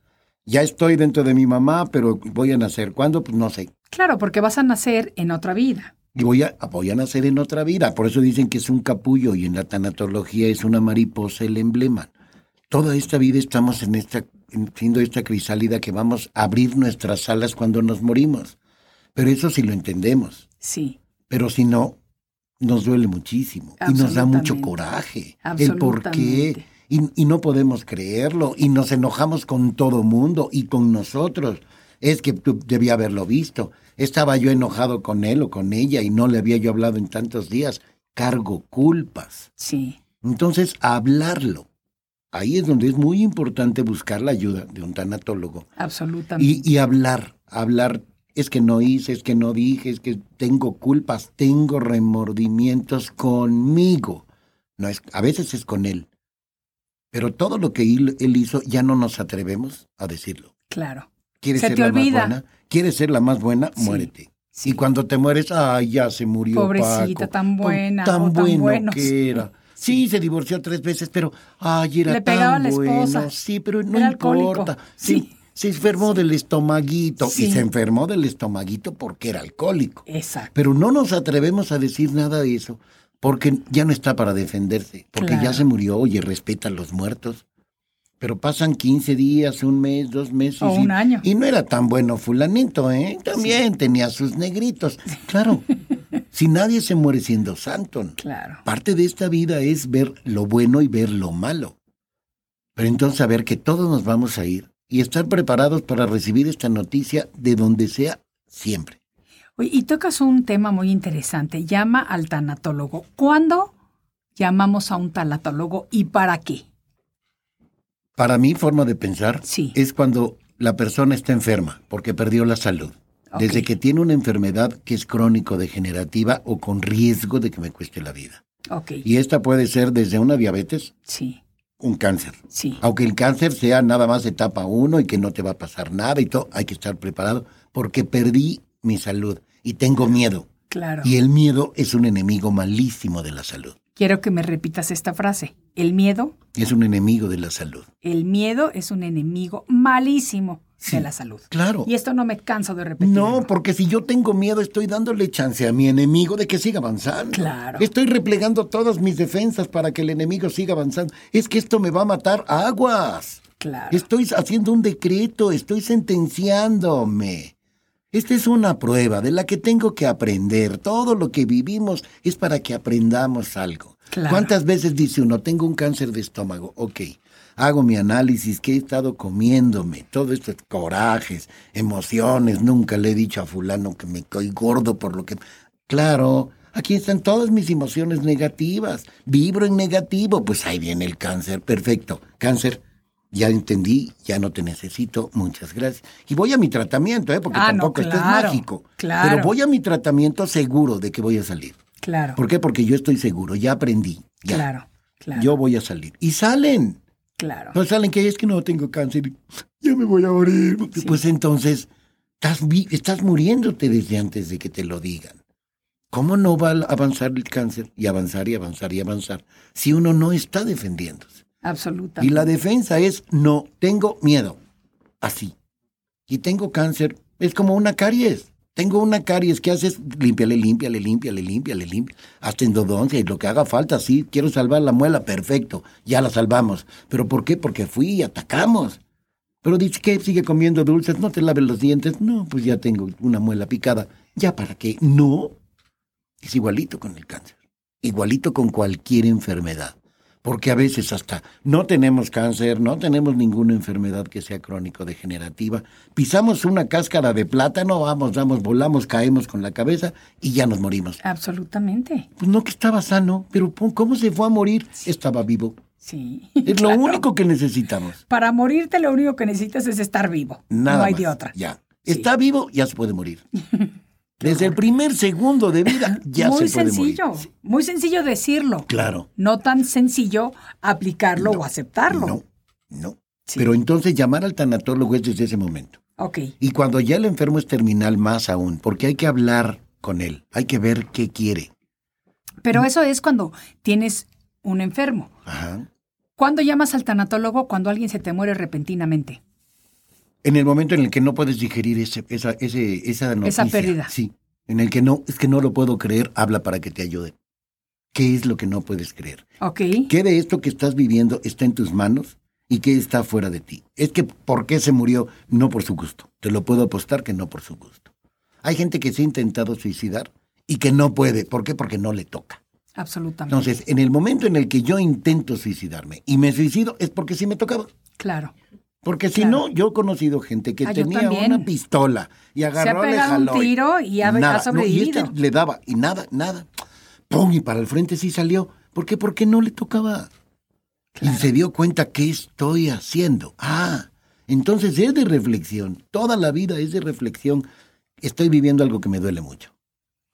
Ya estoy dentro de mi mamá, pero voy a nacer. ¿Cuándo? Pues no sé. claro, porque vas a nacer en otra vida. Y voy a, voy a nacer en otra vida. Por eso dicen que es un capullo y en la tanatología es una mariposa el emblema. Toda esta vida estamos en esta, en- siendo esta crisálida que vamos a abrir nuestras alas cuando nos morimos. Pero eso sí lo entendemos. Sí, Pero si no, nos duele muchísimo y nos da mucho Absolutamente. coraje el por qué. Y no podemos creerlo y nos enojamos con todo mundo y con nosotros. Es que tú debía haberlo visto. Estaba yo enojado con él o con ella y no le había yo hablado en tantos días. Cargo culpas. sí, Entonces, hablarlo. Ahí es donde es muy importante buscar la ayuda de un tanatólogo absolutamente. y, y hablar, hablar, es que no hice, es que no dije, es que tengo culpas, tengo remordimientos conmigo. No es, a veces es con él. Pero todo lo que él, él hizo ya no nos atrevemos a decirlo. claro. ¿Quieres Se ser te la olvida. más buena? ¿Quieres ser la más buena? Sí, Muérete. sí. Y cuando te mueres, ay, ya se murió Pobrecita, Paco. tan buena, Tan tan bueno buenos. que era. Sí, se divorció tres veces, pero ay, era Le pegaba tan a la bueno. esposa. Sí, pero no Era importa. Sí. Se enfermó del estomaguito y se enfermó del estomaguito porque era alcohólico. Exacto. Pero no nos atrevemos a decir nada de eso porque ya no está para defenderse, porque Claro. ya se murió, oye, respeta a los muertos. Pero pasan 15 días, un mes, dos meses. O y, un año. Y no era tan bueno fulanito, ¿eh? También tenía sus negritos. Claro, si nadie se muere siendo santo. Claro. Parte de esta vida es ver lo bueno y ver lo malo. Pero entonces saber que todos nos vamos a ir y estar preparados para recibir esta noticia de donde sea siempre. Oye, y tocas un tema muy interesante. Llama al tanatólogo. ¿Cuándo llamamos a un tanatólogo y para qué? Para mi forma de pensar Sí. es cuando la persona está enferma porque perdió la salud. Desde que tiene una enfermedad que es crónico-degenerativa o con riesgo de que me cueste la vida. Y esta puede ser desde una diabetes, Sí, un cáncer. sí. Aunque el cáncer sea nada más etapa uno y que no te va a pasar nada y todo, hay que estar preparado porque perdí mi salud y tengo miedo. Claro. Y el miedo es un enemigo malísimo de la salud. Quiero que me repitas esta frase. El miedo, Es un enemigo de la salud. el miedo es un enemigo malísimo Sí. de la salud. Claro. Y esto no me canso de repetir. No, porque si yo tengo miedo estoy dándole chance a mi enemigo de que siga avanzando. Claro. Estoy replegando todas mis defensas para que el enemigo siga avanzando. Es que esto me va a matar aguas. Claro. Estoy haciendo un decreto, estoy sentenciándome. Esta es una prueba de la que tengo que aprender. Todo lo que vivimos es para que aprendamos algo. Claro. ¿Cuántas veces dice uno, tengo un cáncer de estómago? Ok, hago mi análisis, ¿qué he estado comiéndome? Todos estos corajes, emociones. Nunca le he dicho a fulano que me estoy gordo por lo que... Claro, aquí están todas mis emociones negativas. Vibro en negativo. Pues ahí viene el cáncer. Perfecto. Cáncer, ya entendí, ya no te necesito, muchas gracias. Y voy a mi tratamiento, ¿eh? porque Ah, no, tampoco esto es claro, mágico. claro. Pero voy a mi tratamiento seguro de que voy a salir. Claro. ¿Por qué? Porque yo estoy seguro, ya aprendí. Ya. Claro. Claro. Yo voy a salir. Y salen. Claro. No salen que es que no tengo cáncer. Ya me voy a morir. Pues entonces, estás, estás muriéndote desde antes de que te lo digan. ¿Cómo no va a avanzar el cáncer? Y avanzar y avanzar y avanzar si uno no está defendiéndose. Absolutamente. Y la defensa es, no, tengo miedo. Así. Y tengo cáncer. Es como una caries. Tengo una caries. ¿Qué haces? Límpiale, límpiale, límpiale, límpiale, límpiale. Hasta endodoncia y lo que haga falta. Sí, quiero salvar la muela. Perfecto. Ya la salvamos. ¿Pero por qué? Porque fui y atacamos. Pero dice que sigue comiendo dulces. No te laves los dientes. No, pues ya tengo una muela picada. ¿Ya para qué? No. Es igualito con el cáncer. Igualito con cualquier enfermedad. Porque a veces hasta no tenemos cáncer, no tenemos ninguna enfermedad que sea crónico-degenerativa. Pisamos una cáscara de plátano, vamos, damos, volamos, caemos con la cabeza y ya nos morimos. Absolutamente. Pues no que estaba sano, pero ¿cómo se fue a morir? Estaba vivo. Sí. Es lo Claro. único que necesitamos. Para morirte lo único que necesitas es estar vivo. Nada no hay más. de otra. Ya. Sí. Está vivo, ya se puede morir. Desde el primer segundo de vida ya muy se puede sencillo. morir. Muy sencillo decirlo. Claro. No tan sencillo aplicarlo o aceptarlo. No, no. Sí. Pero entonces llamar al tanatólogo es desde ese momento. Ok. Y cuando ya el enfermo es terminal, más aún, porque hay que hablar con él, hay que ver qué quiere. Pero eso es cuando tienes un enfermo. Ajá. ¿Cuándo llamas al tanatólogo? Cuando alguien se te muere repentinamente. En el momento en el que no puedes digerir ese, esa, ese, esa noticia. pérdida. Sí. En el que no, es que no lo puedo creer, habla para que te ayude. ¿Qué es lo que no puedes creer? Ok. ¿Qué de esto que estás viviendo está en tus manos y qué está fuera de ti? Es que ¿por qué se murió? No por su gusto. Te lo puedo apostar que no por su gusto. Hay gente que se ha intentado suicidar y que no puede. ¿Por qué? Porque no le toca. Absolutamente. Entonces, en el momento en el que yo intento suicidarme y me suicido es porque sí me tocaba. Claro. Porque si Claro. no, yo he conocido gente que Ah, tenía una pistola y agarró, le un jaló. y tiro y ha- ha nada. No, y este le daba y nada, nada. ¡Pum! Y para el frente sí salió. ¿Por qué? Porque no le tocaba. Y se dio cuenta qué estoy haciendo. Ah, entonces es de reflexión. Toda la vida es de reflexión. Estoy viviendo algo que me duele mucho.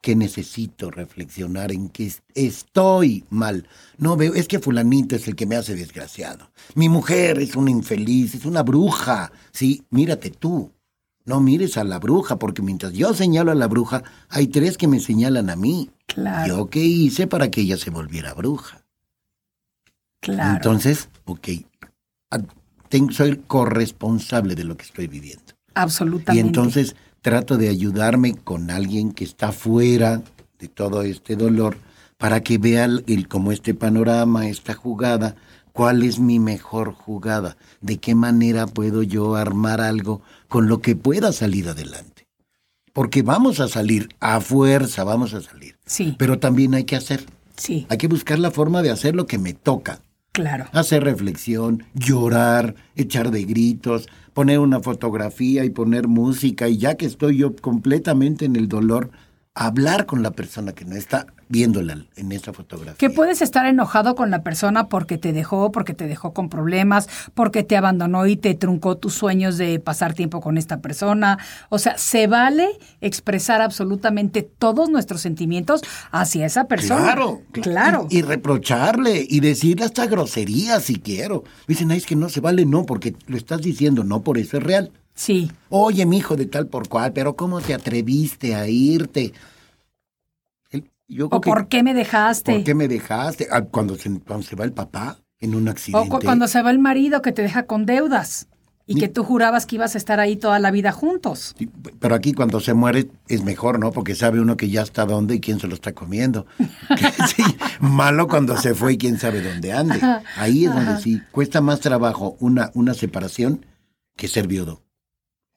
Que necesito reflexionar en que es- estoy mal. No veo, es que fulanito es el que me hace desgraciado. Mi mujer es una infeliz, es una bruja. Sí, mírate tú. No mires a la bruja, porque mientras yo señalo a la bruja, hay tres que me señalan a mí. Claro. ¿Yo qué hice para que ella se volviera bruja? Claro. Entonces, ok, soy corresponsable de lo que estoy viviendo. Absolutamente. Y entonces trato de ayudarme con alguien que está fuera de todo este dolor para que vea el, el- como este panorama, esta jugada, cuál es mi mejor jugada, de qué manera puedo yo armar algo con lo que pueda salir adelante. Porque vamos a salir, a fuerza vamos a salir. Sí, Pero también hay que hacer, sí, hay que buscar la forma de hacer lo que me toca claro. hacer reflexión, llorar, echar de gritos, poner una fotografía y poner música y ya que estoy yo completamente en el dolor, hablar con la persona que no está viéndola en esa fotografía. Que puedes estar enojado con la persona porque te dejó, porque te dejó con problemas, porque te abandonó y te truncó tus sueños de pasar tiempo con esta persona. O sea, se vale expresar absolutamente todos nuestros sentimientos hacia esa persona. Claro, claro. Y, y reprocharle y decirle hasta groserías si quiero. Dicen, ay, es que no se vale, no, porque lo estás diciendo, no, por eso es real. Sí, Oye, mi hijo de tal por cual, pero ¿cómo te atreviste a irte? El- yo creo o que- por qué me dejaste. ¿Por qué me dejaste? Ah, Cuando se, cuando se va el papá en un O accidente. cu- cuando se va el marido que te deja con deudas y Ni- que tú jurabas que ibas a estar ahí toda la vida juntos. Sí, Pero aquí cuando se muere es mejor, ¿no? Porque sabe uno que ya está dónde y quién se lo está comiendo. sí, malo cuando se fue y quién sabe dónde ande. Ahí es donde sí cuesta más trabajo una, una separación que ser viudo.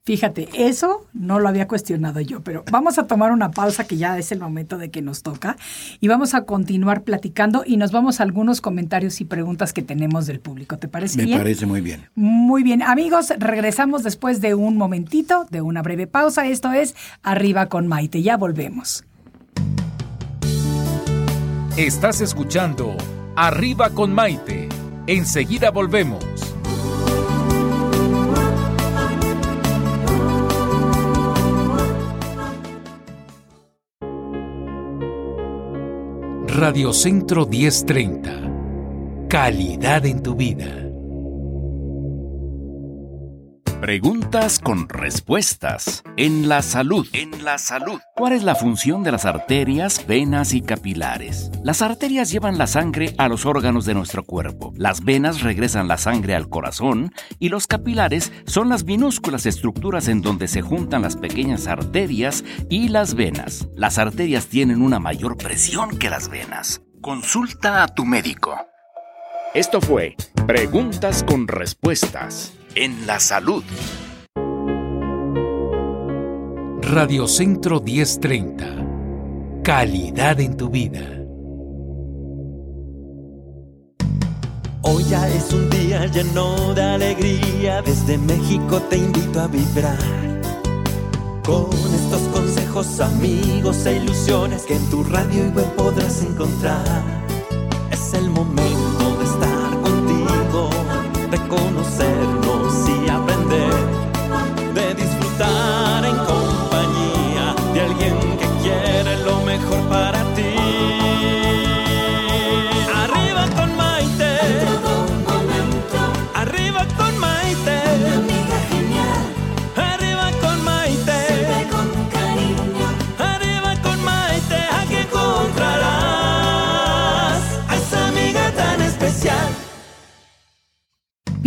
Fíjate, eso no lo había cuestionado yo, pero vamos a tomar una pausa que ya es el momento de que nos toca y vamos a continuar platicando y nos vamos a algunos comentarios y preguntas que tenemos del público. ¿Te parece Me bien? parece muy bien. Muy bien, amigos, regresamos después de un momentito, de una breve pausa. Esto es Arriba con Maite. Ya volvemos. Estás escuchando Arriba con Maite. Enseguida volvemos. Radio Centro 1030. Calidad en tu vida. Preguntas con respuestas. En la salud. En la salud. ¿Cuál es la función de las arterias, venas y capilares? Las arterias llevan la sangre a los órganos de nuestro cuerpo. Las venas regresan la sangre al corazón y los capilares son las minúsculas estructuras en donde se juntan las pequeñas arterias y las venas. Las arterias tienen una mayor presión que las venas. Consulta a tu médico. Esto fue Preguntas con Respuestas en la Salud. Radio Centro 1030. Calidad en tu vida. Hoy ya es un día lleno de alegría, desde México te invito a vibrar. Con estos consejos, amigos e ilusiones que en tu radio y web podrás encontrar. Es el momento de estar contigo, de conocernos de disfrutar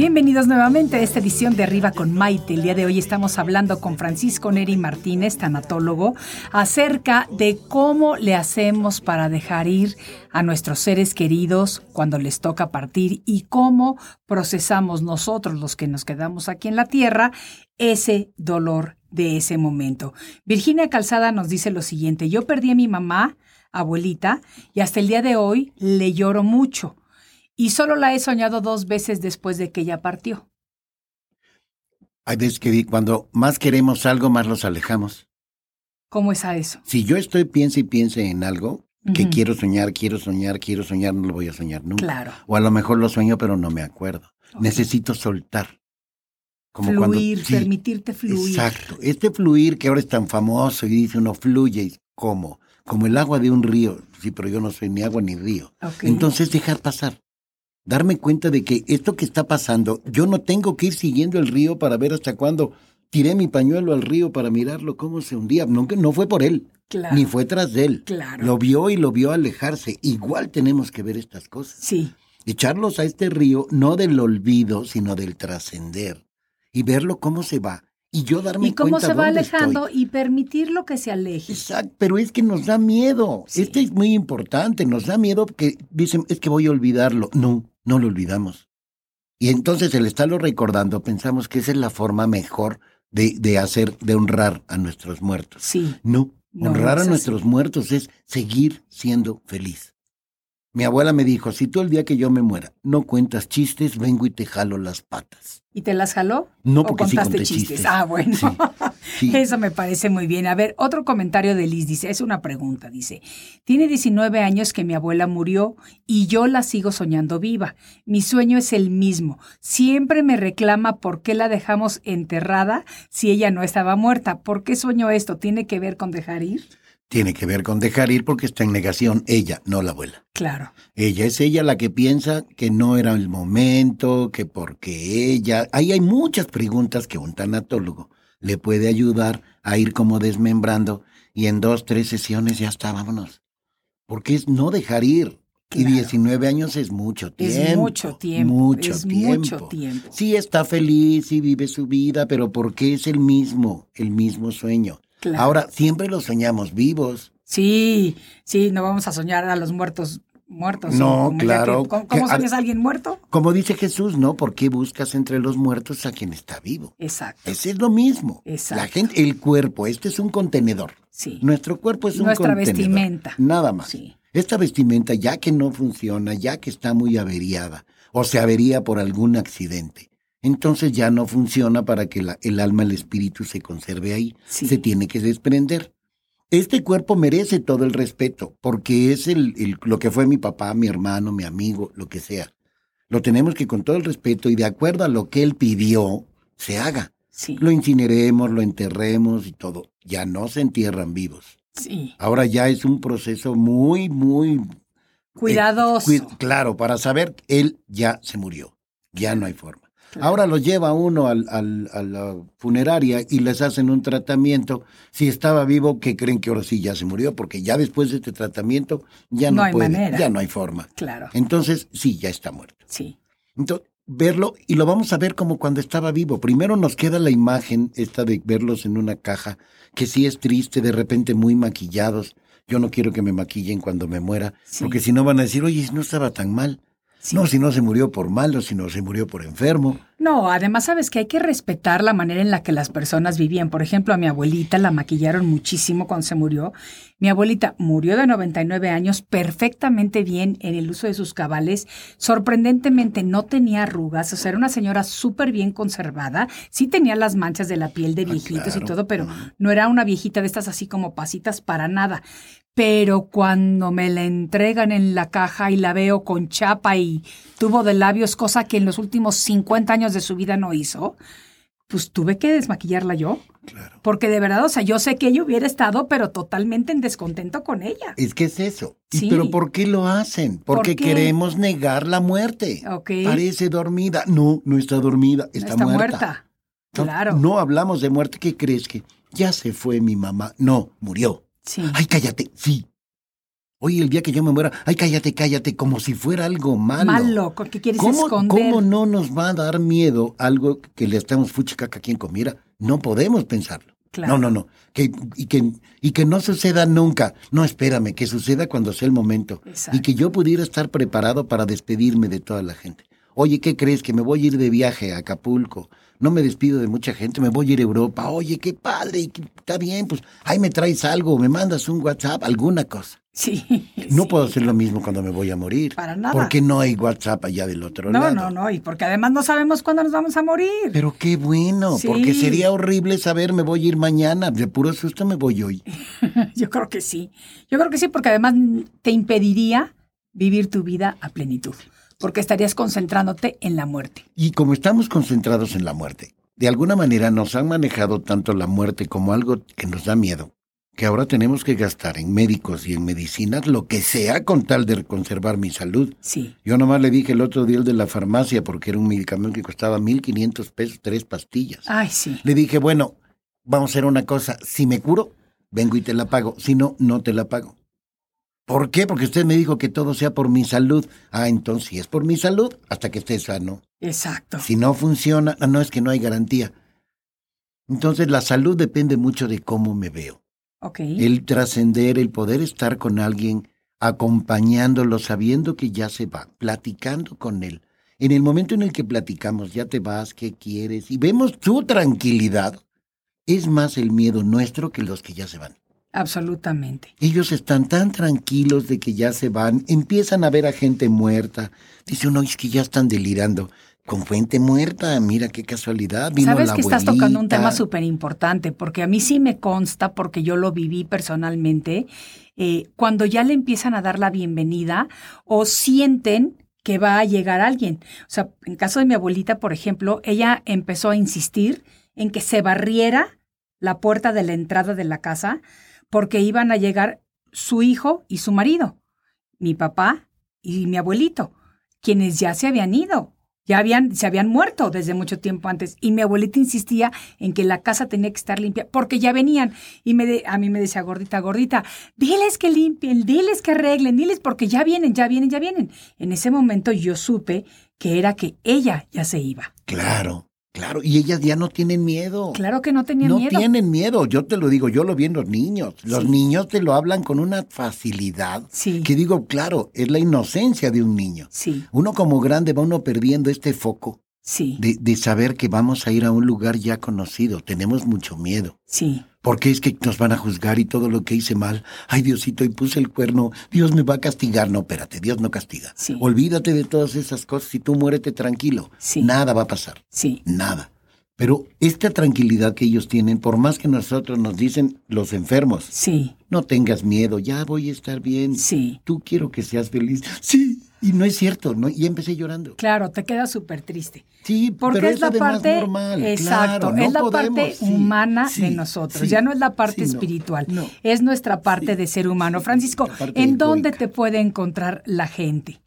Bienvenidos nuevamente a esta edición de Arriba con Maite. El día de hoy estamos hablando con Francisco Neri Martínez, tanatólogo, acerca de cómo le hacemos para dejar ir a nuestros seres queridos cuando les toca partir y cómo procesamos nosotros, los que nos quedamos aquí en la tierra, ese dolor de ese momento. Virginia Calzada nos dice lo siguiente, yo perdí a mi mamá, abuelita, y hasta el día de hoy le lloro mucho y solo la he soñado dos veces después de que ella partió. Hay veces que cuando más queremos algo, más los alejamos. ¿Cómo es a eso? Si yo estoy piense y piense en algo que quiero soñar, quiero soñar, quiero soñar, no lo voy a soñar nunca. Claro. O a lo mejor lo sueño, pero no me acuerdo. Necesito soltar. fluir, cuando- sí, permitirte fluir. Exacto. Este fluir que ahora es tan famoso y dice uno fluye, ¿cómo? Como el agua de un río. Sí, pero yo no soy ni agua ni río. Entonces dejar pasar. Darme cuenta de que esto que está pasando, yo no tengo que ir siguiendo el río para ver hasta cuándo tiré mi pañuelo al río para mirarlo cómo se hundía. No, no fue por él, Claro. ni fue tras de él. Claro. Lo vio y lo vio alejarse. Igual tenemos que ver estas cosas. Sí. echarlos a este río no del olvido, sino del trascender y verlo cómo se va. Y yo darme Y cómo cuenta se va alejando estoy. y permitirlo que se aleje. Exacto, pero es que nos da miedo. Sí. Este es muy importante. Nos da miedo que dicen, es que voy a olvidarlo. No, no lo olvidamos. Y entonces el estarlo recordando, pensamos que esa es la forma mejor de, de hacer, de honrar a nuestros muertos. Sí. No, No, honrar a nuestros muertos es seguir siendo feliz. Mi abuela me dijo, si tú el día que yo me muera no cuentas chistes, vengo y te jalo las patas. ¿Y te las jaló? No, ¿O porque sí contaste chistes? chistes. Ah, bueno. Sí, sí. Eso me parece muy bien. A ver, otro comentario de Liz dice, es una pregunta, dice, tiene 19 años que mi abuela murió y yo la sigo soñando viva. Mi sueño es el mismo. Siempre me reclama por qué la dejamos enterrada si ella no estaba muerta. ¿Por qué sueño esto? ¿Tiene que ver con dejar ir? Tiene que ver con dejar ir porque está en negación ella, no la abuela. Claro. Ella es ella la que piensa que no era el momento, que porque ella... Ahí hay muchas preguntas que un tanatólogo le puede ayudar a ir como desmembrando y en dos, tres sesiones ya está, vámonos. Porque es no dejar ir. Y Claro. 19 años es mucho tiempo. Es mucho tiempo, Mucho es tiempo. mucho tiempo. Sí está feliz, sí vive su vida, pero porque es el mismo, el mismo sueño. Claro. Ahora, siempre lo soñamos vivos. Sí, sí, no vamos a soñar a los muertos muertos. No, claro. que- ¿Cómo, cómo sueñas a alguien muerto? Como dice Jesús, ¿no? ¿Por qué buscas entre los muertos a quien está vivo? Exacto. Ese es lo mismo. Exacto. La gente, el cuerpo, este es un contenedor. Sí. Nuestro cuerpo es un Nuestra contenedor. vestimenta. Nada más. Sí. Esta vestimenta, ya que no funciona, ya que está muy averiada, o se avería por algún accidente, entonces ya no funciona para que la- el alma, el espíritu se conserve ahí. Sí. Se tiene que desprender. Este cuerpo merece todo el respeto, porque es el, el- lo que fue mi papá, mi hermano, mi amigo, lo que sea. Lo tenemos que con todo el respeto y de acuerdo a lo que él pidió, se haga. Sí. Lo incineremos, lo enterremos y todo. Ya no se entierran vivos. Sí. Ahora ya es un proceso muy, muy... Cuidadoso. eh, cui- claro, para saber, él ya se murió. Ya no hay forma. Ahora lo lleva uno al, al- a la funeraria y les hacen un tratamiento. Si estaba vivo, que creen que ahora sí ya se murió? Porque ya después de este tratamiento ya No no, hay puede, manera. ya no hay forma. Claro. Entonces, sí, ya está muerto. Sí. Entonces, verlo y lo vamos a ver como cuando estaba vivo. Primero nos queda la imagen esta de verlos en una caja, que sí es triste, de repente muy maquillados. Yo no quiero que me maquillen cuando me muera, Sí. porque si no van a decir, oye, no estaba tan mal. Sí. No, si no se murió por malo, si no se murió por enfermo. No, además sabes que hay que respetar la manera en la que las personas vivían. Por ejemplo, a mi abuelita la maquillaron muchísimo cuando se murió. Mi abuelita murió de 99 años perfectamente bien en el uso de sus cabales. Sorprendentemente no tenía arrugas, o sea, era una señora súper bien conservada. Sí tenía las manchas de la piel de viejitos y claro. todo, pero no era una viejita de estas así como pasitas para nada. Pero cuando me la entregan en la caja y la veo con chapa y tubo de labios, cosa que en los últimos 50 años de su vida no hizo, pues tuve que desmaquillarla yo. Claro. Porque de verdad, o sea, yo sé que ella hubiera estado, pero totalmente en descontento con ella. Es que es eso. ¿Y Sí. pero por qué lo hacen? ¿Por Porque queremos negar la muerte. Ok. Parece dormida. No, no está dormida, está, Está muerta. muerta. No, Claro. No hablamos de muerte. ¿Qué crees que? Ya se fue mi mamá. No, murió. Sí. Ay, cállate, sí. Oye, el día que yo me muera, ay, cállate, cállate, como si fuera algo malo. Malo, ¿qué quieres ¿Cómo, esconder? ¿Cómo no nos va a dar miedo algo que le estamos fuchicaca a quien comiera? No podemos pensarlo. Claro. No, no, no. Que, y, que, y que no suceda nunca. No, espérame, que suceda cuando sea el momento. Exacto. Y que yo pudiera estar preparado para despedirme de toda la gente. Oye, ¿qué crees? Que me voy a ir de viaje a Acapulco. No me despido de mucha gente, me voy a ir a Europa. Oye, qué padre, está bien, pues ahí me traes algo, me mandas un WhatsApp, alguna cosa. Sí. No sí. puedo hacer lo mismo cuando me voy a morir. Para nada. Porque no hay WhatsApp allá del otro No, lado. no, no, y porque además no sabemos cuándo nos vamos a morir. Pero qué bueno, Sí. porque sería horrible saber me voy a ir mañana. De puro susto me voy hoy. Yo creo que sí. Yo creo que sí, porque además te impediría vivir tu vida a plenitud. Porque estarías concentrándote en la muerte. Y como estamos concentrados en la muerte, de alguna manera nos han manejado tanto la muerte como algo que nos da miedo, que ahora tenemos que gastar en médicos y en medicinas lo que sea con tal de conservar mi salud. Sí. Yo nomás le dije el otro día el de la farmacia, porque era un medicamento que costaba 1.500 pesos, tres pastillas. Ay, sí. Le dije, bueno, vamos a hacer una cosa, si me curo, vengo y te la pago, si no, no te la pago. ¿Por qué? Porque usted me dijo que todo sea por mi salud. Ah, entonces si es por mi salud, hasta que esté sano. Exacto. Si no funciona, no, es que no hay garantía. Entonces la salud depende mucho de cómo me veo. Ok. El trascender, el poder estar con alguien, acompañándolo, sabiendo que ya se va, platicando con él. En el momento en el que platicamos, ya te vas, ¿qué quieres? Y vemos tu tranquilidad, es más el miedo nuestro que los que ya se van. Absolutamente. Ellos están tan tranquilos de que ya se van, empiezan a ver a gente muerta. Dice uno, es que ya están delirando. Con fuente muerta, mira qué casualidad. Vino Sabes la que estás tocando un tema súper importante, porque a mí sí me consta, porque yo lo viví personalmente, eh, cuando ya le empiezan a dar la bienvenida o sienten que va a llegar alguien. O sea, en caso de mi abuelita, por ejemplo, ella empezó a insistir en que se barriera la puerta de la entrada de la casa porque iban a llegar su hijo y su marido, mi papá y mi abuelito, quienes ya se habían ido, ya habían, se habían muerto desde mucho tiempo antes. Y mi abuelita insistía en que la casa tenía que estar limpia porque ya venían. Y me de- a mí me decía, gordita, gordita, diles que limpien, diles que arreglen, diles porque ya vienen, ya vienen, ya vienen. En ese momento yo supe que era que ella ya se iba. Claro, claro. Y ellas ya no tienen miedo. Claro que no tenía no miedo. tienen miedo. Yo te lo digo, yo lo vi en los niños. Los Sí. niños te lo hablan con una facilidad Sí. que digo, claro, es la inocencia de un niño. Sí, Uno como grande va uno perdiendo este foco sí, de, de saber que vamos a ir a un lugar ya conocido. Tenemos mucho miedo. sí. Porque es que nos van a juzgar y todo lo que hice mal. Ay, Diosito, y puse el cuerno. Dios me va a castigar. No, espérate, Dios no castiga. Sí. Olvídate de todas esas cosas y tú muérete tranquilo. Sí. Nada va a pasar. Sí, Nada. Pero esta tranquilidad que ellos tienen, por más que nosotros nos dicen los enfermos, sí, no tengas miedo, ya voy a estar bien. sí. Tú quiero que seas feliz. Sí, y no es cierto, ¿no? Y empecé llorando. Claro, te queda súper triste. Sí, Porque pero es la parte, normal. exacto, claro, no es la podemos, parte sí, humana sí, de nosotros, sí, ya no es la parte no, espiritual, no. es nuestra parte de ser humano. Francisco, ¿en dónde egoica. te puede encontrar la gente?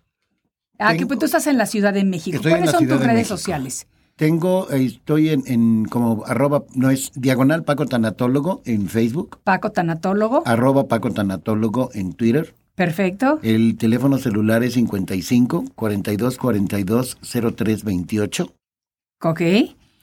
Ah, que pues tú estás en la Ciudad de México. ¿Cuáles son tus de redes México. sociales? Tengo, eh, estoy en, en como arroba, no es diagonal Paco Tanatólogo en Facebook, Paco Tanatólogo. arroba Paco Tanatólogo en Twitter. Perfecto. El teléfono celular es 55 42 42 03 28. Ok.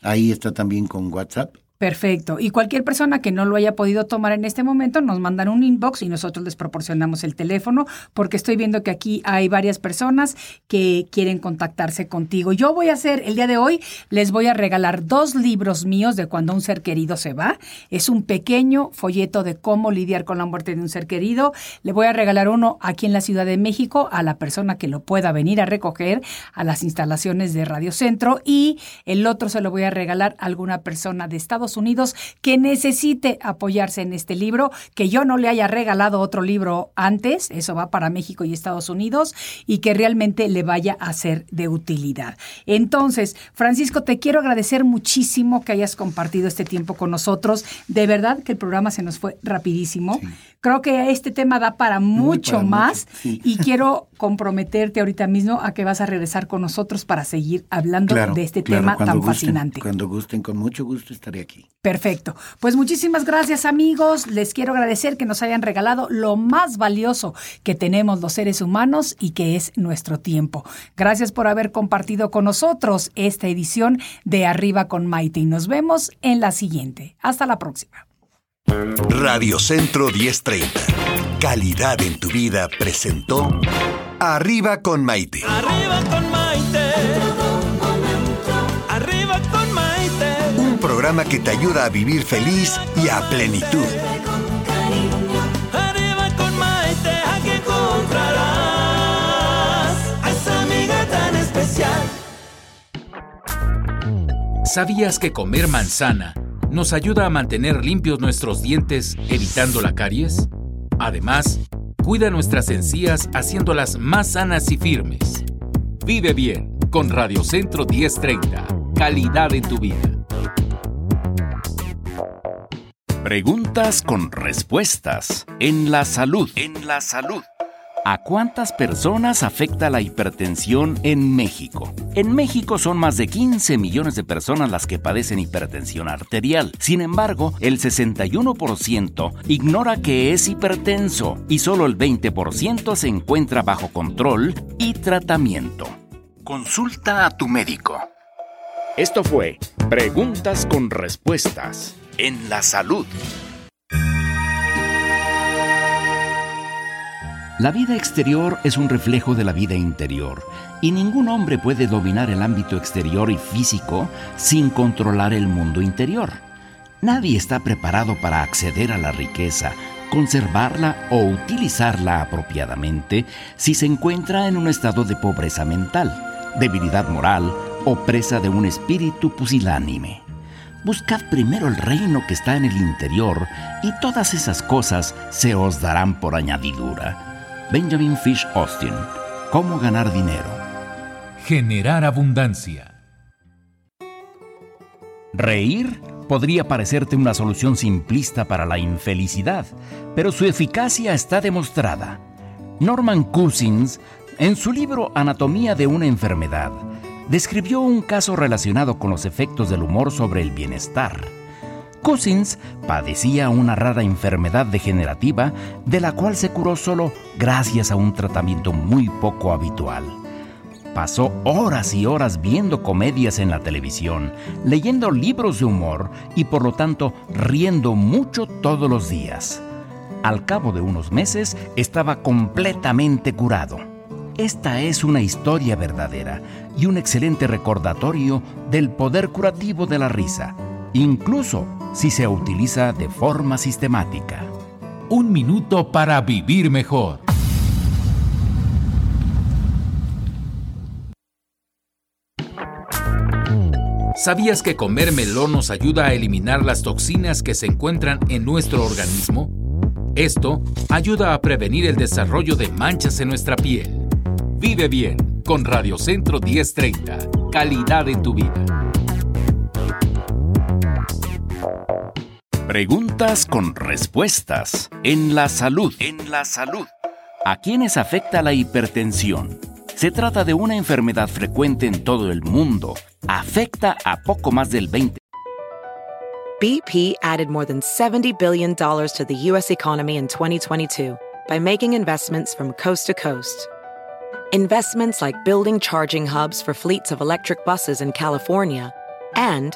Ahí está también con WhatsApp. Perfecto. Y cualquier persona que no lo haya podido tomar en este momento, nos mandan un inbox y nosotros les proporcionamos el teléfono, porque estoy viendo que aquí hay varias personas que quieren contactarse contigo. Yo voy a hacer, el día de hoy, les voy a regalar dos libros míos de cuando un ser querido se va. Es un pequeño folleto de cómo lidiar con la muerte de un ser querido. Le voy a regalar uno aquí en la Ciudad de México a la persona que lo pueda venir a recoger a las instalaciones de Radio Centro y el otro se lo voy a regalar a alguna persona de Estados Unidos que necesite apoyarse en este libro, que yo no le haya regalado otro libro antes, eso va para México y Estados Unidos, y que realmente le vaya a ser de utilidad. Entonces, Francisco, te quiero agradecer muchísimo que hayas compartido este tiempo con nosotros. De verdad que el programa se nos fue rapidísimo. Creo que este tema da para mucho para más mucho, sí. y quiero comprometerte ahorita mismo a que vas a regresar con nosotros para seguir hablando Claro, de este claro, tema tan gusten, fascinante. Cuando gusten, con mucho gusto estaré aquí. Perfecto. Pues muchísimas gracias amigos. Les quiero agradecer que nos hayan regalado lo más valioso que tenemos los seres humanos y que es nuestro tiempo. Gracias por haber compartido con nosotros esta edición de Arriba con Maite y nos vemos en la siguiente. Hasta la próxima. Radio Centro 1030. Calidad en tu vida presentó Arriba con Maite. Arriba con Maite. Arriba con Maite. Un programa que te ayuda a vivir feliz y a plenitud. Arriba con Maite, aquí encontrarás a esa amiga tan especial. ¿Sabías que comer manzana nos ayuda a mantener limpios nuestros dientes evitando la caries? Además, cuida nuestras encías haciéndolas más sanas y firmes. Vive bien con Radio Centro 1030. Calidad en tu vida. Preguntas con respuestas en la salud. En la salud. ¿A cuántas personas afecta la hipertensión en México? En México son más de 15 millones de personas las que padecen hipertensión arterial. Sin embargo, el 61% ignora que es hipertenso y solo el 20% se encuentra bajo control y tratamiento. Consulta a tu médico. Esto fue Preguntas con Respuestas en la Salud. La vida exterior es un reflejo de la vida interior y ningún hombre puede dominar el ámbito exterior y físico sin controlar el mundo interior. Nadie está preparado para acceder a la riqueza, conservarla o utilizarla apropiadamente si se encuentra en un estado de pobreza mental, debilidad moral o presa de un espíritu pusilánime. Buscad primero el reino que está en el interior y todas esas cosas se os darán por añadidura. Benjamin Fish Austin. ¿Cómo ganar dinero? Generar abundancia. Reír podría parecerte una solución simplista para la infelicidad, pero su eficacia está demostrada. Norman Cousins, en su libro Anatomía de una enfermedad, describió un caso relacionado con los efectos del humor sobre el bienestar. Cousins padecía una rara enfermedad degenerativa de la cual se curó solo gracias a un tratamiento muy poco habitual. Pasó horas y horas viendo comedias en la televisión, leyendo libros de humor y por lo tanto riendo mucho todos los días. Al cabo de unos meses estaba completamente curado. Esta es una historia verdadera y un excelente recordatorio del poder curativo de la risa, incluso si se utiliza de forma sistemática. Un minuto para vivir mejor. ¿Sabías que comer melón nos ayuda a eliminar las toxinas que se encuentran en nuestro organismo? Esto ayuda a prevenir el desarrollo de manchas en nuestra piel. Vive bien con Radio Centro 1030. Calidad en tu vida. Preguntas con respuestas en la salud. En la salud. ¿A quiénes afecta la hipertensión? Se trata de una enfermedad frecuente en todo el mundo. Afecta a poco más del 20. BP added more than $70 billion to the U.S. economy in 2022 by making investments from coast to coast. Investments like building charging hubs for fleets of electric buses in California and